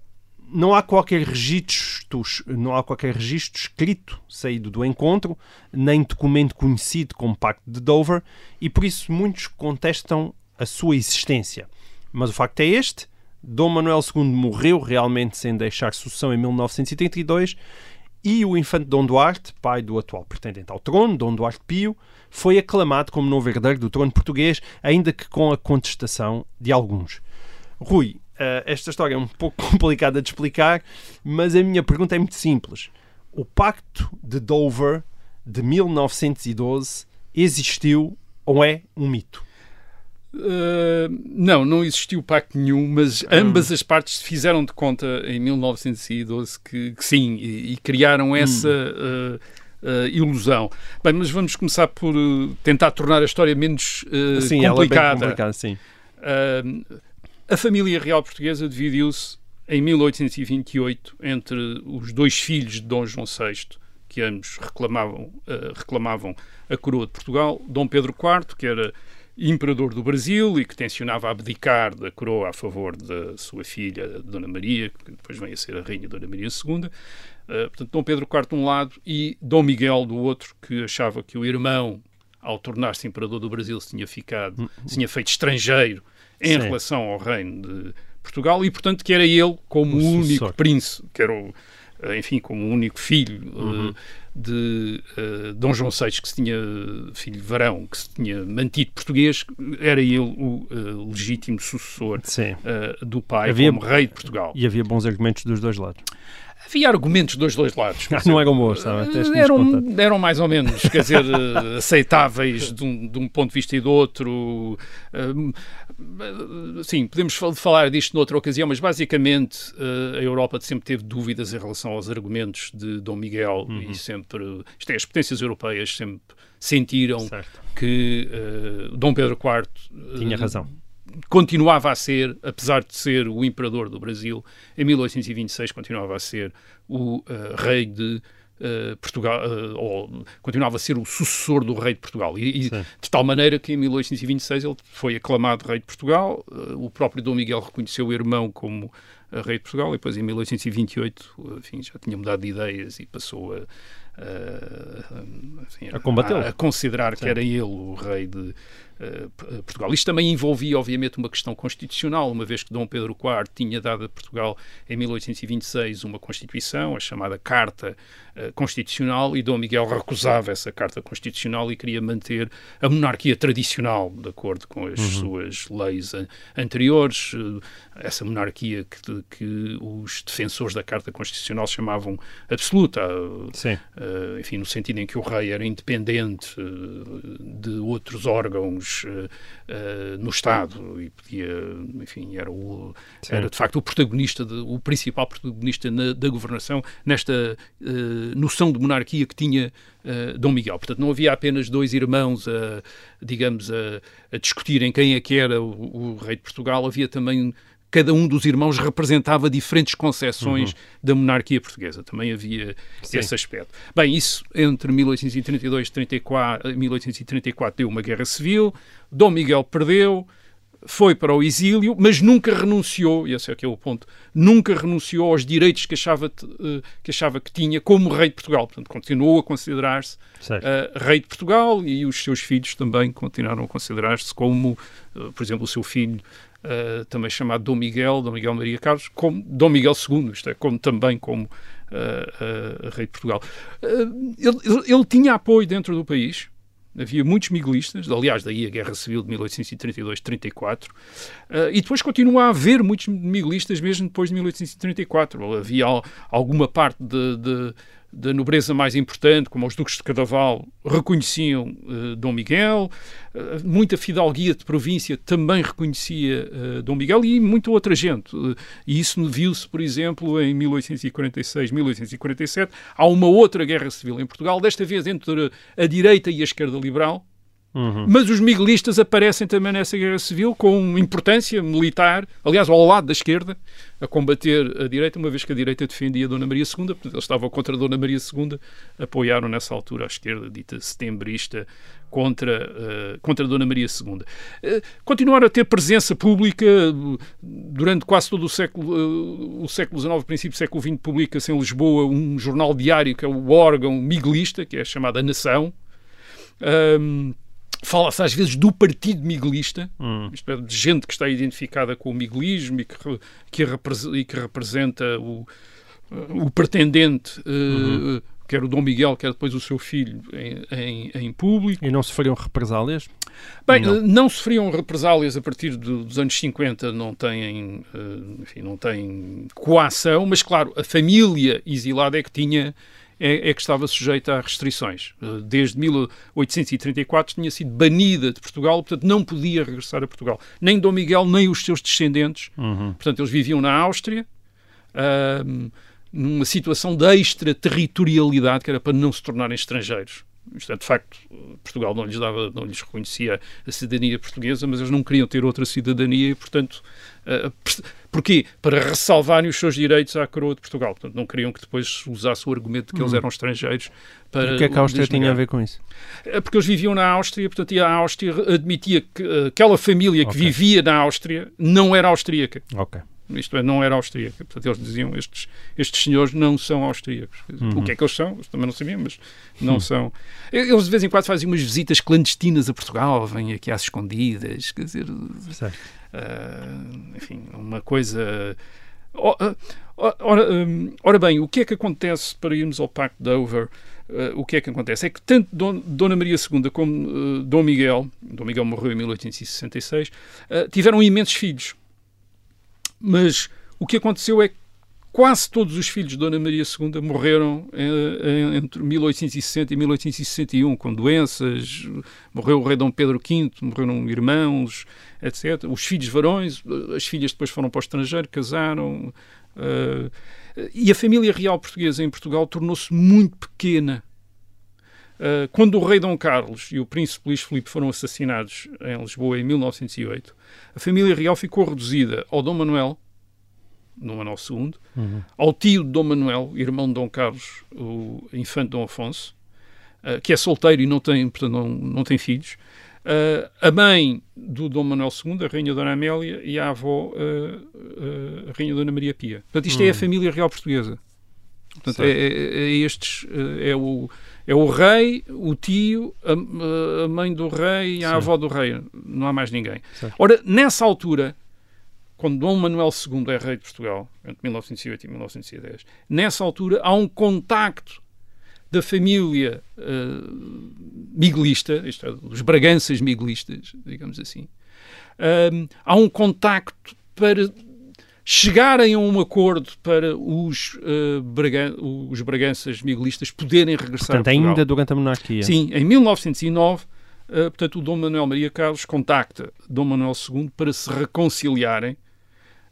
não há qualquer registro, não há qualquer registro escrito saído do encontro, nem documento conhecido como Pacto de Dover, e por isso muitos contestam a sua existência. Mas o facto é este: Dom Manuel II morreu realmente sem deixar sucessão em 1932 e o infante Dom Duarte, pai do atual pretendente ao trono, Dom Duarte Pio, foi aclamado como novo herdeiro do trono português, ainda que com a contestação de alguns. Rui, eh, esta história é um pouco complicada de explicar, mas a minha pergunta é muito simples. O Pacto de Dover de 1912 existiu ou é um mito? Uh, não, não existiu pacto nenhum, mas hum. ambas as partes fizeram de conta em 1912 que, que sim, e, e criaram hum. essa. Uh, uh, ilusão. Bem, mas vamos começar por tentar tornar a história menos sim, ela é complicada. complicada, sim. A família real portuguesa dividiu-se em 1828 entre os dois filhos de Dom João VI, que ambos reclamavam, reclamavam a coroa de Portugal, Dom Pedro IV, que era imperador do Brasil e que tencionava abdicar da coroa a favor da sua filha, Dona Maria, que depois vem a ser a rainha Dona Maria II. Uh, portanto, Dom Pedro IV de um lado e Dom Miguel do outro, que achava que o irmão, ao tornar-se imperador do Brasil, se tinha ficado, se tinha feito estrangeiro em Sim. relação ao reino de Portugal e, portanto, que era ele como O o único príncipe, que era o, eh, enfim, como o único filho eh, Uhum. De eh, Dom João VI, que se tinha, filho varão, que se tinha mantido português, era ele o eh, legítimo sucessor eh, do pai Havia- como rei de Portugal. E havia bons argumentos dos dois lados. Havia argumentos dos dois lados. dizer, não eram bons, sabe? Eram, eram mais ou menos, quer dizer, eh, aceitáveis de um, de um ponto de vista e do outro. Eh, Sim, podemos fal- falar disto noutra ocasião, mas basicamente eh, a Europa sempre teve dúvidas em relação aos argumentos de Dom Miguel Uhum. e sempre, isto é, as potências europeias sempre sentiram Certo. que eh, Dom Pedro IV Tinha razão. Continuava a ser, apesar de ser o imperador do Brasil, em 1826 continuava a ser o eh, rei de eh, Portugal, eh, ou continuava a ser o sucessor do rei de Portugal. E, e de tal maneira que em 1826 ele foi aclamado rei de Portugal, eh, o próprio Dom Miguel reconheceu o irmão como rei de Portugal, e depois em 1828 enfim, já tinha mudado de ideias e passou a, a, A combatê-lo. a considerar que Sim. era ele o rei de Portugal. Isto também envolvia, obviamente, uma questão constitucional, uma vez que Dom Pedro IV tinha dado a Portugal em 1826 uma Constituição, a chamada Carta eh, Constitucional, e Dom Miguel recusava essa Carta Constitucional e queria manter a monarquia tradicional, de acordo com as suas leis an- anteriores, eh, essa monarquia que, que os defensores da Carta Constitucional chamavam absoluta, eh, Sim. Enfim, no sentido em que o rei era independente de outros órgãos uh, uh, no Estado e podia, enfim, era, o, Sim. era de facto o protagonista, de- o principal protagonista na- da governação nesta uh, noção de monarquia que tinha uh, Dom Miguel. Portanto, não havia apenas dois irmãos, a, digamos, a, a discutirem quem é que era o, o rei de Portugal, havia também cada um dos irmãos representava diferentes concepções da monarquia portuguesa. Também havia Sim. esse aspecto. Bem, isso entre 1832 e 34, 1834 deu uma guerra civil, Dom Miguel perdeu, foi para o exílio, mas nunca renunciou, e esse é que é o ponto, nunca renunciou aos direitos que achava, eh, que achava que tinha como rei de Portugal. Portanto, continuou a considerar-se eh, rei de Portugal e os seus filhos também continuaram a considerar-se como, eh, por exemplo, o seu filho eh, também chamado Dom Miguel, Dom Miguel Maria Carlos, como Dom Miguel II, isto é, como, também como eh, rei de Portugal. Ele, ele- tinha apoio dentro do país, Havia muitos miguelistas, aliás, daí a Guerra Civil de 1832-34, eh, e depois continua a haver muitos miguelistas mesmo depois de 1834. Havia al- alguma parte de, de- da nobreza mais importante, como os duques de Cadaval, reconheciam eh, Dom Miguel, eh, muita fidalguia de província também reconhecia eh, Dom Miguel e muita outra gente. E isso viu-se, por exemplo, em 1846, 1847, há uma outra guerra civil em Portugal, desta vez entre a direita e a esquerda liberal, Uhum. mas os miguelistas aparecem também nessa guerra civil com importância militar, aliás, ao lado da esquerda, a combater a direita, uma vez que a direita defendia Dona Maria II, portanto, eles estavam contra Dona Maria II, apoiaram nessa altura a esquerda, dita setembrista, contra, eh, contra Dona Maria II. Eh, continuaram a ter presença pública durante quase todo o século, eh, o século XIX, princípio do século XX, publica-se em Lisboa um jornal diário que é o órgão miguelista, que é chamado A Nação. Fala-se às vezes do partido miguelista, Hum. isto é, de gente que está identificada com o miguelismo e que, que, e que representa o, o pretendente, eh, Uhum. quer o Dom Miguel, quer depois o seu filho, em, em, em público. E não sofriam represálias? Bem, Não. eh, não sofriam represálias a partir do- dos anos 50, não têm, eh, enfim, não têm coação, mas claro, a família exilada é que tinha é, é que estava sujeita a restrições. Eh, Desde 1834 tinha sido banida de Portugal, portanto não podia regressar a Portugal. Nem Dom Miguel, nem os seus descendentes. Uhum. Portanto, eles viviam na Áustria, numa situação de extraterritorialidade que era para não se tornarem estrangeiros. Isto é, de facto, Portugal não lhes, dava, não lhes reconhecia a cidadania portuguesa, mas eles não queriam ter outra cidadania e, portanto, uh, porquê? Para ressalvarem os seus direitos à coroa de Portugal. Portanto, não queriam que depois usasse o argumento de que eles Uhum. eram estrangeiros para. E o que é que a Áustria tinha a ver com isso? É Porque eles viviam na Áustria, portanto, e a Áustria admitia que uh, aquela família que Ok. vivia na Áustria não era austríaca. Ok. Isto é, não era austríaca. Portanto, eles diziam estes, estes senhores não são austríacos. Uhum. O que é que eles são? Eles também não sabiam, mas não são. Eles de vez em quando fazem umas visitas clandestinas a Portugal, vêm aqui às escondidas, quer dizer, ah, enfim, uma coisa. Ah, Ora, hum, ora bem, o que é que acontece para irmos ao Pacto de Dover? ah, o que é que acontece? É que tanto Dom- Dona Maria II como ah, Dom Miguel, Dom Miguel morreu em 1866, ah, tiveram imensos filhos. Mas o que aconteceu é que quase todos os filhos de Dona Maria II morreram eh, em- entre 1860 e 1861, com doenças. Morreu o rei Dom Pedro V, morreram irmãos, etc. Os filhos varões, eh, as filhas depois foram para o estrangeiro, casaram. eh, e a família real portuguesa em Portugal tornou-se muito pequena. Uh, quando o rei Dom Carlos e o príncipe Luís Filipe foram assassinados em Lisboa em 1908, a família real ficou reduzida ao Dom Manuel, Dom Manuel II, ao tio de Dom Manuel, irmão de Dom Carlos, o infante Dom Afonso, uh, que é solteiro e não tem, portanto, não, não tem filhos, uh, a mãe do Dom Manuel II, a Rainha Dona Amélia, e a avó, a Rainha Dona Maria Pia. Portanto, isto é a família real portuguesa. Portanto, é, é- é estes, eh, é o, é o rei, o tio, a, a mãe do rei e a Sim. avó do rei. Não há mais ninguém. Certo. Ora, nessa altura, quando Dom Manuel II é rei de Portugal, entre 1908 e 1910, nessa altura há um contacto da família eh, miguelista, isto é, dos Braganças miguelistas, digamos assim. Ahm, há um contacto para chegarem a um acordo para os, eh, Bragan- os Braganças miguelistas poderem regressar Portanto, a Portugal. ainda durante a monarquia. Sim, em 1909, eh, portanto, o Dom Manuel Maria Carlos contacta Dom Manuel II para se reconciliarem.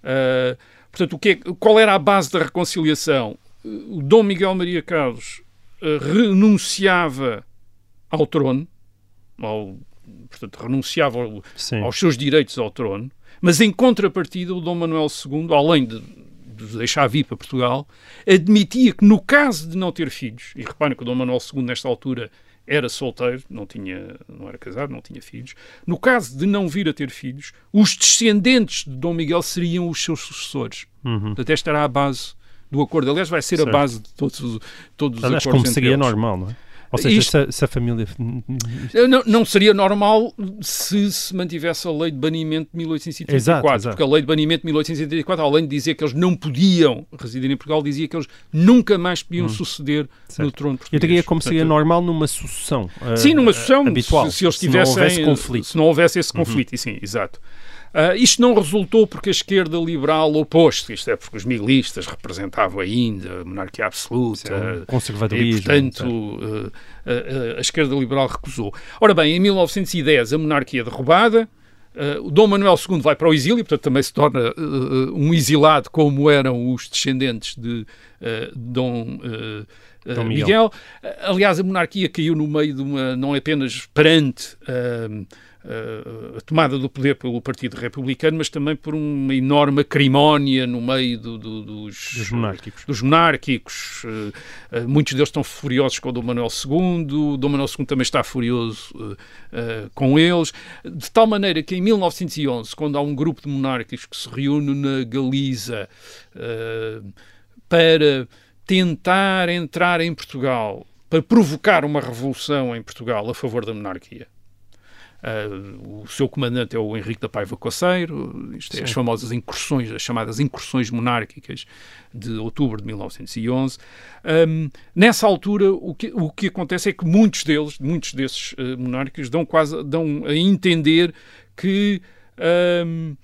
Eh, portanto, o que é- qual era a base da reconciliação? O Dom Miguel Maria Carlos renunciava ao trono, ao- portanto, renunciava ao, aos seus direitos ao trono, mas em contrapartida o Dom Manuel II, além de, de deixar vir para Portugal, admitia que no caso de não ter filhos, e reparem que o Dom Manuel II nesta altura era solteiro, não, tinha, não era casado, não tinha filhos, no caso de não vir a ter filhos, os descendentes de Dom Miguel seriam os seus sucessores. Uhum. Portanto, esta era a base do acordo. Aliás, vai ser Certo. a base de todos, os- todos os Aliás, acordos como entre seria eles. normal, não é? Ou seja, Isto- se, a- se a família. Não, não seria normal se se mantivesse a lei de banimento de 1834, Exato, exato. porque a lei de banimento de 1834, além de dizer que eles não podiam residir em Portugal, dizia que eles nunca mais podiam suceder no Hum. Certo. trono Eu português. diria como seria Portanto, normal numa sucessão. eh, Sim, numa sucessão, habitual. se, se eles se não tivessem, houvesse conflito. Uhum. se não houvesse esse conflito, e sim, exato. Ah, isto não resultou porque a esquerda liberal opôs-se, isto é porque os miguelistas representavam ainda a monarquia absoluta, É um e, conservadorismo. portanto, eh, eh, a esquerda liberal recusou. Ora bem, em 1910, a monarquia é derrubada, o Dom Manuel II vai para o exílio, portanto, também se torna eh, um exilado, como eram os descendentes de eh, Dom. Dom Miguel. Miguel. Aliás, a monarquia caiu no meio de uma. não apenas perante a tomada do poder pelo Partido Republicano, mas também por uma enorme acrimónia no meio do- do- dos, Dos monárquicos. dos monárquicos. eh, eh, muitos deles estão furiosos com o Dom Manuel II, o Dom Manuel II também está furioso eh, eh, com eles, de tal maneira que em 1911, quando há um grupo de monárquicos que se reúne na Galiza eh, para tentar entrar em Portugal, para provocar uma revolução em Portugal a favor da monarquia. Uh, o seu comandante é o Henrique da Paiva Coceiro, isto é, as famosas incursões, as chamadas incursões monárquicas de outubro de 1911. Um, nessa altura, o que, o que acontece é que muitos deles, muitos desses uh, monárquicos, dão quase dão a entender que um,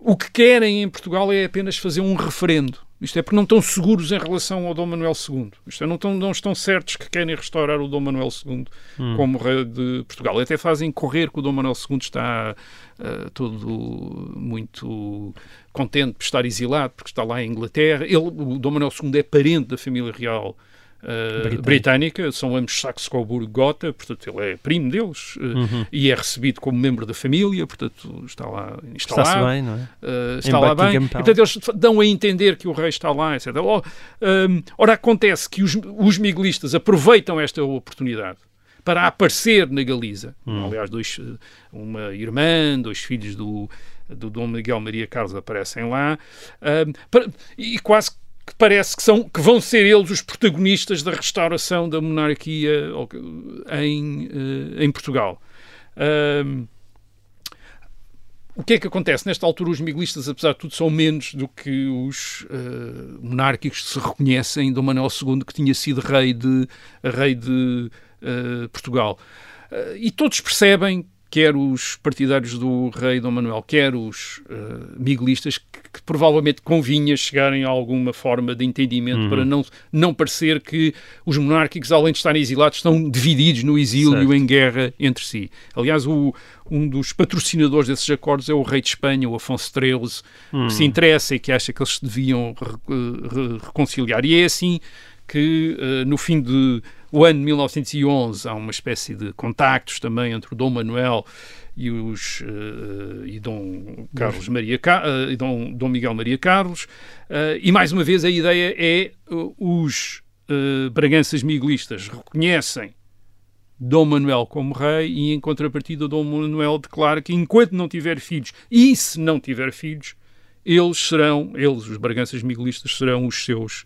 o que querem em Portugal é apenas fazer um referendo. Isto é porque não estão seguros em relação ao Dom Manuel II. Isto é, não estão, não estão certos que querem restaurar o Dom Manuel II como rei de Portugal. Até fazem correr que o Dom Manuel II está uh, todo muito contente por estar exilado, porque está lá em Inglaterra. Ele, o Dom Manuel II é parente da família real Uh, Britânica. são ambos Saxe-Coburgo-Gotha, portanto ele é primo deles uh, Uhum. e é recebido como membro da família, portanto está lá instalado. Está-se bem, não é? Uh, está lá bem. Buckingham Palace. portanto, eles dão a entender que o rei está lá, etc. Oh, um, ora, acontece que os, os miguelistas aproveitam esta oportunidade para aparecer na Galiza. Hum. Aliás, dois, uma irmã, dois filhos do, do Dom Miguel Maria Carlos aparecem lá. Um, para- e quase que parece que, são, que vão ser eles os protagonistas da restauração da monarquia em, eh, em Portugal. Um, o que é que acontece? Nesta altura, os miguelistas, apesar de tudo, são menos do que os eh, monárquicos que se reconhecem Dom Manuel II, que tinha sido rei de, rei de eh, Portugal. Eh, e todos percebem, quer os partidários do rei Dom Manuel, quer os eh, miguelistas, que, que provavelmente convinha chegarem a alguma forma de entendimento para não, não parecer que os monárquicos, além de estarem exilados, estão divididos no exílio, em guerra entre si. Aliás, o, um dos patrocinadores desses acordos é o rei de Espanha, o Afonso XIII, que se interessa e que acha que eles se deviam re- re- reconciliar. E é assim que, eh, no fim de o ano de 1911, há uma espécie de contactos também entre o Dom Manuel e, os, eh, e Dom Carlos Maria eh, e Dom, Dom Miguel Maria Carlos. Eh, e mais uma vez a ideia é os Braganças miguelistas reconhecem Dom Manuel como rei e, em contrapartida, Dom Manuel declara que, enquanto não tiver filhos, e se não tiver filhos, eles serão, eles, os Braganças miguelistas, serão os seus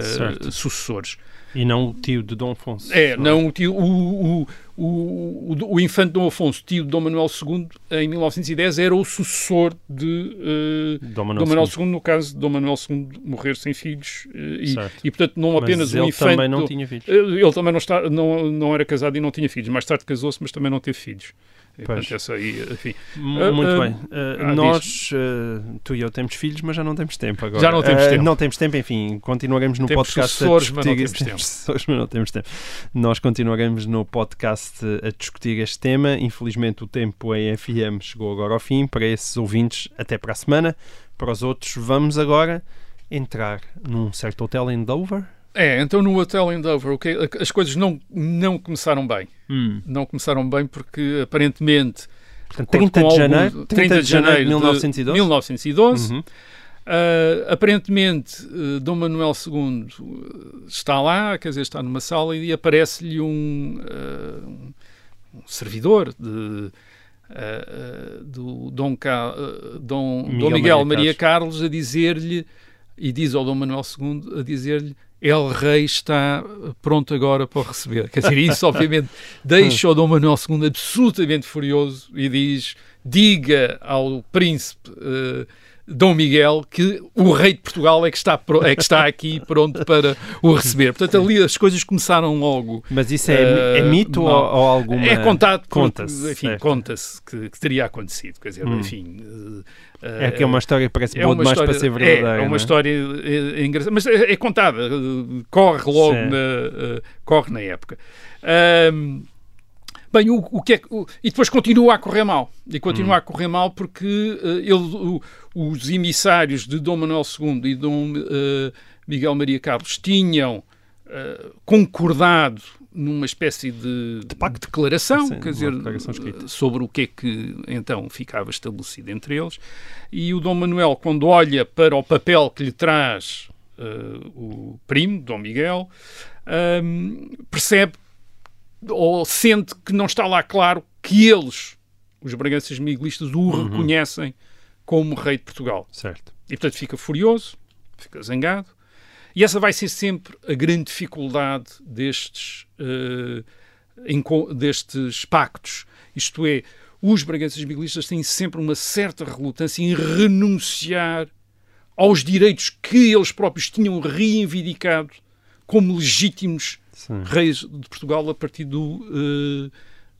Certo. sucessores. E não o tio de Dom Afonso. É, não o, tio, o, o, o, o, o infante Dom Afonso, tio de Dom Manuel II, em 1910 era o sucessor de eh, Dom Manuel Dom Manuel II. II, no caso de Dom Manuel II morrer sem filhos, eh, e, e portanto não Mas apenas ele o infante... também não do- tinha filhos. eh, Ele também não, está, não, não era casado e não tinha filhos. Mais tarde casou-se, mas também não teve filhos. E, essa aí, enfim. Ah, Muito ah, bem. Ah, nós, ah, tu e eu temos filhos, mas já não temos tempo agora. Já não temos tempo. Não temos tempo, enfim, continuaremos no Temos podcast sucessores, a mas não discutir temos tempo. mas não temos tempo. Nós continuaremos no podcast a discutir este tema. Infelizmente o tempo em FM chegou agora ao fim. Para esses ouvintes, até para a semana. Para os outros, vamos agora entrar num certo hotel em Dover. É, então no hotel em Dover, o que- as coisas não, não começaram bem. Não começaram bem porque aparentemente. Portanto, de acordo 30 de janeiro, alguns- 30 de janeiro de 1912. 1912. Uhum. Ah, aparentemente, eh, Dom Manuel II eh, está lá, quer dizer, está numa sala e aparece-lhe um, ah, um- servidor de, do Dom, Ca- Dom, Miguel Dom Miguel Maria Maria Carlos a dizer-lhe, e diz ao Dom Manuel II a dizer-lhe El Rei está pronto agora para o receber. Quer dizer, isso obviamente deixa o Dom Manuel II absolutamente furioso e diz: diga ao príncipe eh, Dom Miguel que o rei de Portugal é que, está, é que está aqui pronto para o receber. Portanto, ali as coisas começaram logo. Mas isso é, é Eh, mito ou, ou alguma... É contado, Conta-se, enfim, conta-se que, que teria acontecido. Quer dizer, Hum. enfim. eh, É que é uma história que parece é boa demais história, para ser é, verdadeira. é uma não história é, é engraçada, mas é, é contada, corre logo Sim. na, eh, corre na época. Bem, o, o que é o- e depois continua a correr mal. E continua Hum. a correr mal porque eh, ele, o- os emissários de Dom Manuel II e Dom eh, Miguel Maria Carlos tinham eh, concordado numa espécie de, pacto. declaração, Sim, quer dizer, sobre o que é que então ficava estabelecido entre eles. E o Dom Manuel, quando olha para o papel que lhe traz o primo, Dom Miguel, ahm, percebe ou sente que não está lá claro que eles, os Braganças Miguelistas, o Uhum. reconhecem como rei de Portugal. Certo. E portanto fica furioso, fica zangado. E essa vai ser sempre a grande dificuldade destes, enco- destes pactos. Isto é, os Braganças Miguelistas têm sempre uma certa relutância em renunciar aos direitos que eles próprios tinham reivindicado como legítimos Sim. reis de Portugal a partir do,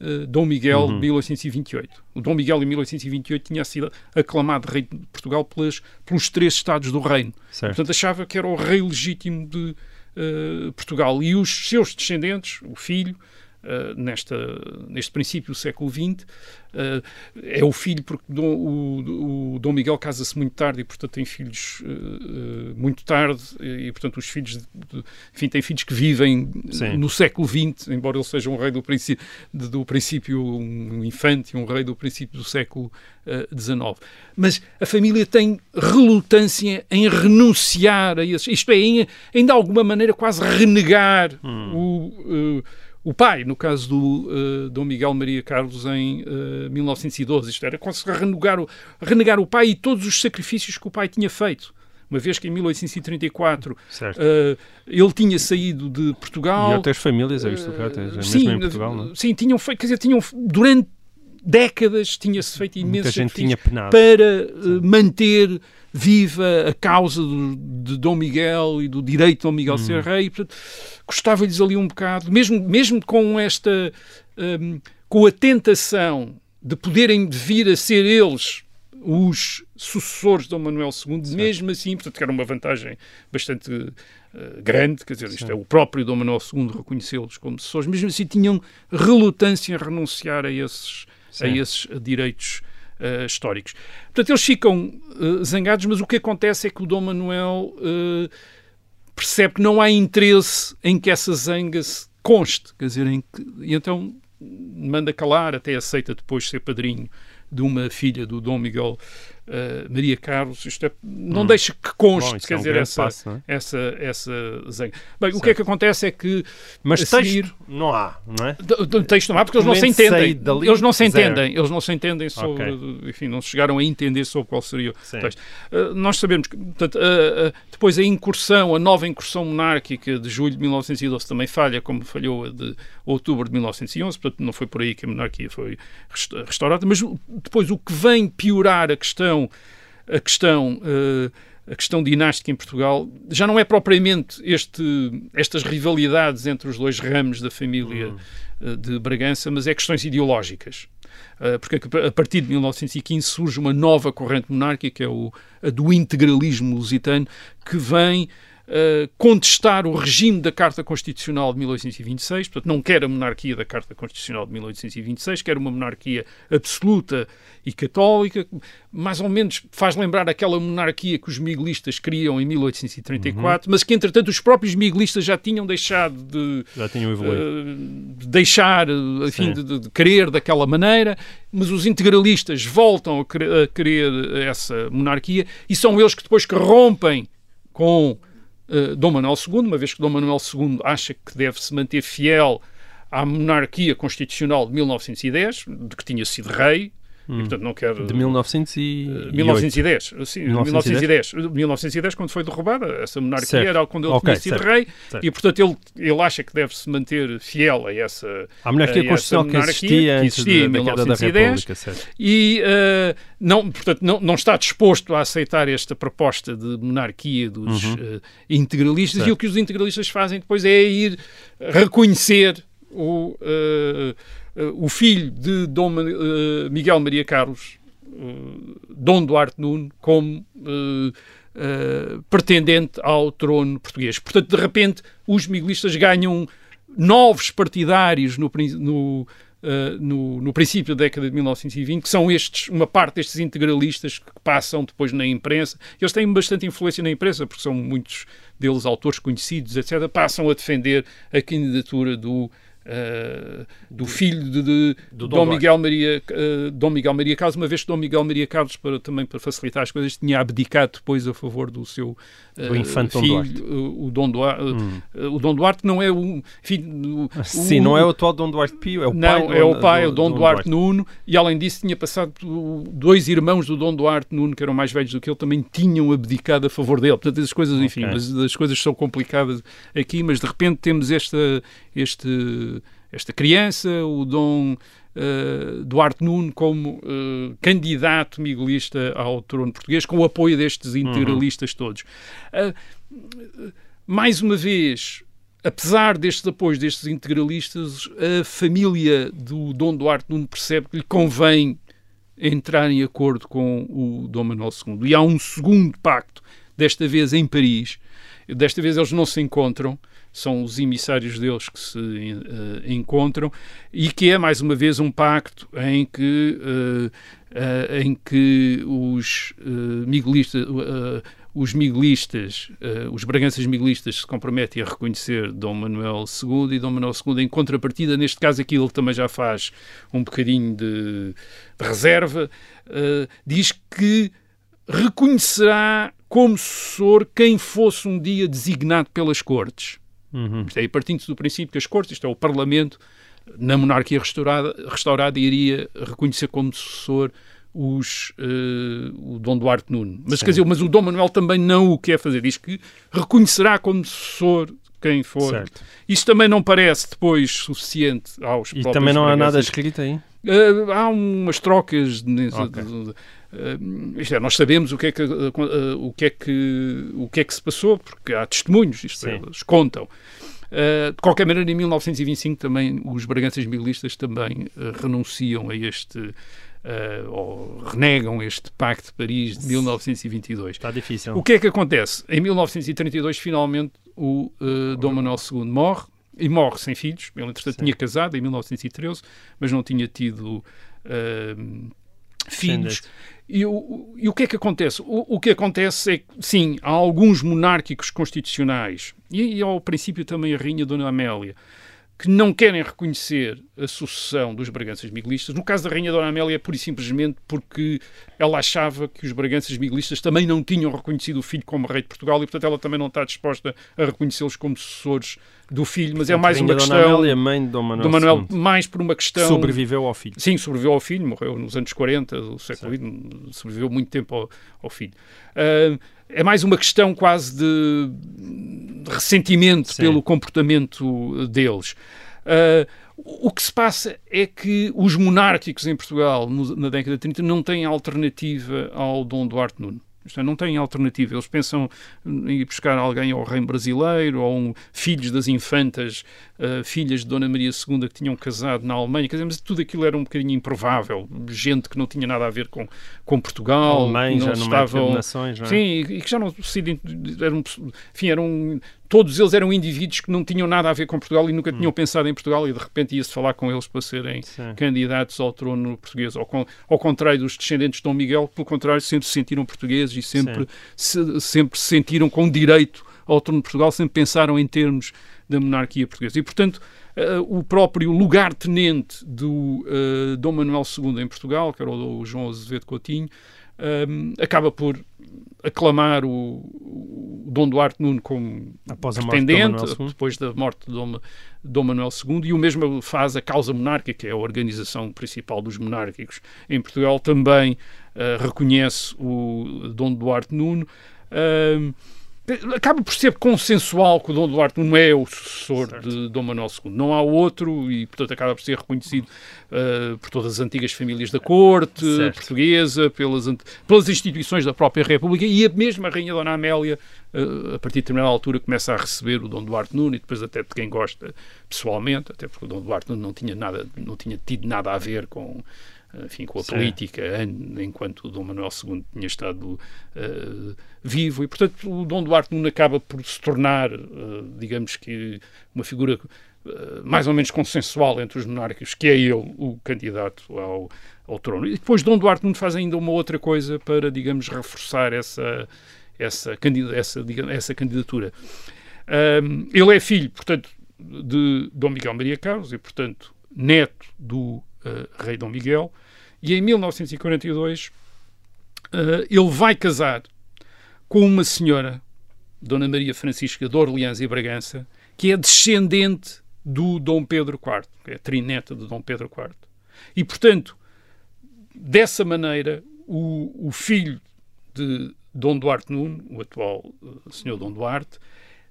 eh, uh, Dom Miguel de 1828. O Dom Miguel em 1828 tinha sido aclamado rei de Portugal pelas, pelos três estados do reino. Certo. Portanto, achava que era o rei legítimo de uh, Portugal. E os seus descendentes, o filho, Uh, nesta, neste princípio do século XX. Uh, é o filho, porque Dom, o, o Dom Miguel casa-se muito tarde e, portanto, tem filhos uh, muito tarde, e, portanto, os filhos, de, de, enfim, tem filhos que vivem Sim. no século XX, embora ele seja um rei do princípio, de, do princípio um infante, um rei do princípio do século XIX. Mas a família tem relutância em renunciar a esses, isto é, em, em de alguma maneira quase renegar Hum. o o pai, no caso do uh, Dom Miguel Maria Carlos em uh, 1912. Isto era renegar o, renegar o pai e todos os sacrifícios que o pai tinha feito. Uma vez que em 1834 uh, ele tinha saído de Portugal. E outras famílias aristocratas, mesmo sim, em Portugal, não? é? Sim, tinham feito, quer dizer, tinham durante décadas tinha-se feito imenso Muita gente tinha penado. para manter viva a causa do, de Dom Miguel e do direito de Dom Miguel hum. ser rei. Portanto, custava-lhes ali um bocado, mesmo, mesmo com esta, um, com a tentação de poderem vir a ser eles os sucessores de Dom Manuel II, certo. mesmo assim, portanto, que era uma vantagem bastante uh, grande, quer dizer, isto é o próprio Dom Manuel II reconhecê-los como sucessores, mesmo assim tinham relutância em renunciar a esses, a esses direitos Uh, históricos. Portanto, eles ficam uh, zangados, mas o que acontece é que o Dom Manuel uh, percebe que não há interesse em que essa zanga se conste, quer dizer, em que, e então manda calar, até aceita depois ser padrinho de uma filha do Dom Miguel Maria Carlos. Isto é, não hum. deixa que conste, Bom, quer é um dizer, essa, passo, é? essa, essa zanga. Bem, certo. o que é que acontece é que. Mas a texto seguir, não há, não é? texto não há porque eles não se entendem. Eles não se entendem. Eles não se entendem sobre. Enfim, não se chegaram a entender sobre qual seria o Sim. texto. Uh, nós sabemos que, portanto, uh, uh, depois a incursão, a nova incursão monárquica de julho de 1912 também falha, como falhou a de outubro de 1911, portanto, não foi por aí que a monarquia foi rest- restaurada. Mas o- depois o que vem piorar a questão a questão, eh, a questão dinástica em Portugal já não é propriamente este, estas rivalidades entre os dois ramos da família eh, de Bragança, mas é questões ideológicas. Eh, porque a partir de 1915 surge uma nova corrente monárquica, que é o, a do integralismo lusitano, que vem eh, contestar o regime da Carta Constitucional de 1826, portanto, não quer a monarquia da Carta Constitucional de 1826, quer uma monarquia absoluta e católica, mais ou menos faz lembrar aquela monarquia que os miguelistas criam em 1834, mas que, entretanto, os próprios miguelistas já tinham deixado de, Já tinham evoluído. eh, de deixar, eh, enfim, de, de- de querer daquela maneira, mas os integralistas voltam a querer, a querer essa monarquia e são eles que depois que rompem com eh, Dom Manuel II, uma vez que Dom Manuel II acha que deve se manter fiel à monarquia constitucional de 1910, de que tinha sido rei, e portanto não quer... De 1908. Eh, 1910, sim, 1910. 1910, quando foi derrubada essa monarquia, Certo. era quando ele Ok, tinha sido certo, rei, certo. e portanto ele, ele acha que deve se manter fiel a essa, A monarquia a constitucional que monarquia, existia que antes existia em da queda da 1910, República, certo? e eh, não, portanto, não, não está disposto a aceitar esta proposta de monarquia dos integralistas Uhum. Certo. e o que os integralistas fazem depois é ir reconhecer o, eh, eh, o filho de Dom eh, Miguel Maria Carlos, Dom Duarte Nuno, como pretendente ao trono português. Portanto, de repente, os miguelistas ganham novos partidários no, no, no, no princípio da década de 1920, que são estes, uma parte destes integralistas que passam depois na imprensa. Eles têm bastante influência na imprensa, porque são muitos deles autores conhecidos, etc. Passam a defender a candidatura do, eh, do filho de, de Do Dom Dom, Duarte. Miguel Maria, eh, Dom Miguel Maria Carlos, uma vez que Dom Miguel Maria Carlos, para, também para facilitar as coisas, tinha abdicado depois a favor do seu Do eh, infante Dom filho, Duarte. Hum. eh, o Dom Duarte. eh, o Dom Duarte não é o. Enfim, o- Sim, o- não é o atual Dom Duarte Pio, é o pai não, do- é o pai, do- o Dom do Duarte Nuno, e além disso tinha passado dois irmãos do Dom Duarte Nuno, que eram mais velhos do que ele, também tinham abdicado a favor dele. Portanto, as coisas, enfim, Ok. mas as coisas são complicadas aqui, mas de repente temos esta, este, esta criança, o Dom eh, Duarte Nuno, como eh, candidato miguelista ao trono português, com o apoio destes integralistas todos. Ah, mais uma vez, apesar destes apoios destes integralistas, a família do Dom Duarte Nuno percebe que lhe convém entrar em acordo com o Dom Manuel II. E há um segundo pacto, desta vez em Paris. Desta vez eles não se encontram, são os emissários deles que se uh, encontram, e que é, mais uma vez, um pacto em que, uh, uh, em que os miguelistas os miguelistas, os braganças miguelistas se comprometem a reconhecer Dom Manuel II e Dom Manuel II, em contrapartida, neste caso aqui ele também já faz um bocadinho de, de reserva, diz que reconhecerá como sucessor quem fosse um dia designado pelas cortes. Uhum. Isto é, partindo do princípio que as cortes, isto é, o Parlamento, na monarquia restaurada, restaurada iria reconhecer como sucessor os, uh, o Dom Duarte Nuno. Mas, quer dizer, mas o Dom Manuel também não o quer fazer. Diz que reconhecerá como sucessor quem for. Certo. Isso também não parece depois suficiente aos E também não há nada escrito aí? Uh, há umas trocas. Okay. Uh, isto é, nós sabemos o que é que, uh, o, que é que, o que é que se passou, porque há testemunhos, isto é, eles contam. de qualquer maneira, em 1925 também os Braganças Milistas também renunciam a este uh, ou renegam este Pacto de Paris de 1922. Está difícil. O que é que acontece? Em 1932, finalmente, o uh, Dom Manuel II morre e morre sem filhos. Ele, entretanto, Sim. tinha casado em 1913, mas não tinha tido uh, filhos. E o, e o que é que acontece? O, o, que acontece é que, sim, há alguns monárquicos constitucionais, e, e ao princípio também a Rainha Dona Amélia, que não querem reconhecer a sucessão dos Braganças Miguelistas. No caso da Rainha Dona Amélia, é pura e simplesmente porque ela achava que os Braganças Miguelistas também não tinham reconhecido o filho como rei de Portugal e, portanto, ela também não está disposta a reconhecê-los como sucessores do filho. Mas é portanto, é mais uma Dona questão. Amélia, mãe de Dom Manuel, do Manuel mais por uma questão. Sobreviveu ao filho. Sim, sobreviveu ao filho, morreu nos anos 40 do século XX, sobreviveu muito tempo ao, ao filho. Uh, é mais uma questão quase de, de ressentimento Sim. pelo comportamento deles. Uh, o que se passa é que os monárquicos em Portugal, no, na década de 30, não têm alternativa ao Dom Duarte Nuno. Isto é, não têm alternativa. Eles pensam em ir buscar alguém ao reino brasileiro, ou um, filhos das infantas, uh, filhas de Dona Maria II que tinham casado na Alemanha. Quer dizer, mas tudo aquilo era um bocadinho improvável. Gente que não tinha nada a ver com, com Portugal. Alemães, não já estavam... nações, não é? Sim, e que já não se... Eram, enfim, eram todos eles eram indivíduos que não tinham nada a ver com Portugal e nunca tinham hum. pensado em Portugal e de repente ia-se falar com eles para serem Sim. candidatos ao trono português. Ao, ao, contrário dos descendentes de Dom Miguel, pelo contrário, sempre se sentiram portugueses e sempre se, sempre se sentiram com direito ao trono de Portugal, sempre pensaram em termos da monarquia portuguesa. E, portanto, uh, o próprio lugar-tenente do uh, Dom Manuel II em Portugal, que era o João Azevedo Coutinho, um, acaba por aclamar o, o Dom Duarte Nuno como Após pretendente, depois da morte de Dom, Dom Manuel II, e o mesmo faz a causa monárquica, que é a organização principal dos monárquicos em Portugal, também uh, reconhece o Dom Duarte Nuno. Uh, acaba por ser consensual que o Dom Duarte não é o sucessor certo. de Dom Manuel II. Não há outro e, portanto, acaba por ser reconhecido uh, por todas as antigas famílias da corte certo. portuguesa, pelas, pelas instituições da própria República e a mesma Rainha Dona Amélia, uh, a partir de determinada altura, começa a receber o Dom Duarte Nuno e depois até de quem gosta pessoalmente, até porque o Dom Duarte Nuno não tinha, nada, não tinha tido nada a ver com enfim, com a Sim. política, enquanto o Dom Manuel II tinha estado uh, vivo, e portanto o Dom Duarte Nuno acaba por se tornar, uh, digamos que, uma figura uh, mais ou menos consensual entre os monárquicos, que é ele o candidato ao, ao trono. E depois Dom Duarte Nuno faz ainda uma outra coisa para, digamos, reforçar essa, essa, essa, digamos, essa candidatura. ele é filho, portanto, de Dom Miguel Maria Carlos e, portanto, neto do rei Dom Miguel, e em 1942 uh, ele vai casar com uma senhora, Dona Maria Francisca de Orleans e Bragança, que é descendente do Dom Pedro IV, que é trineta de Dom Pedro IV. E, portanto, dessa maneira, o, o filho de Dom Duarte Nuno, o atual uh, senhor Dom Duarte,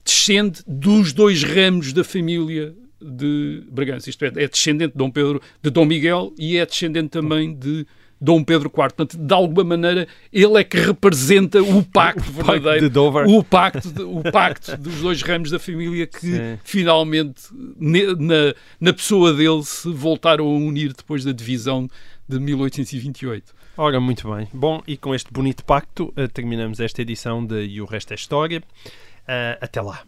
descende dos dois ramos da família de Bragança, isto é, é descendente de Dom Pedro, de Dom Miguel e é descendente também de Dom Pedro IV. Portanto, de alguma maneira, ele é que representa o pacto pacto verdadeiro, de Dover. o pacto, de- o pacto dos dois ramos da família que Sim. finalmente, ne- na, na pessoa dele, se voltaram a unir depois da divisão de 1828. Ora, muito bem. Bom, e com este bonito pacto eh, terminamos esta edição de E o Resto é História. Eh, até lá.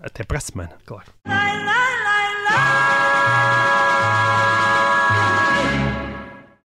Até para a semana, claro. la la Ah!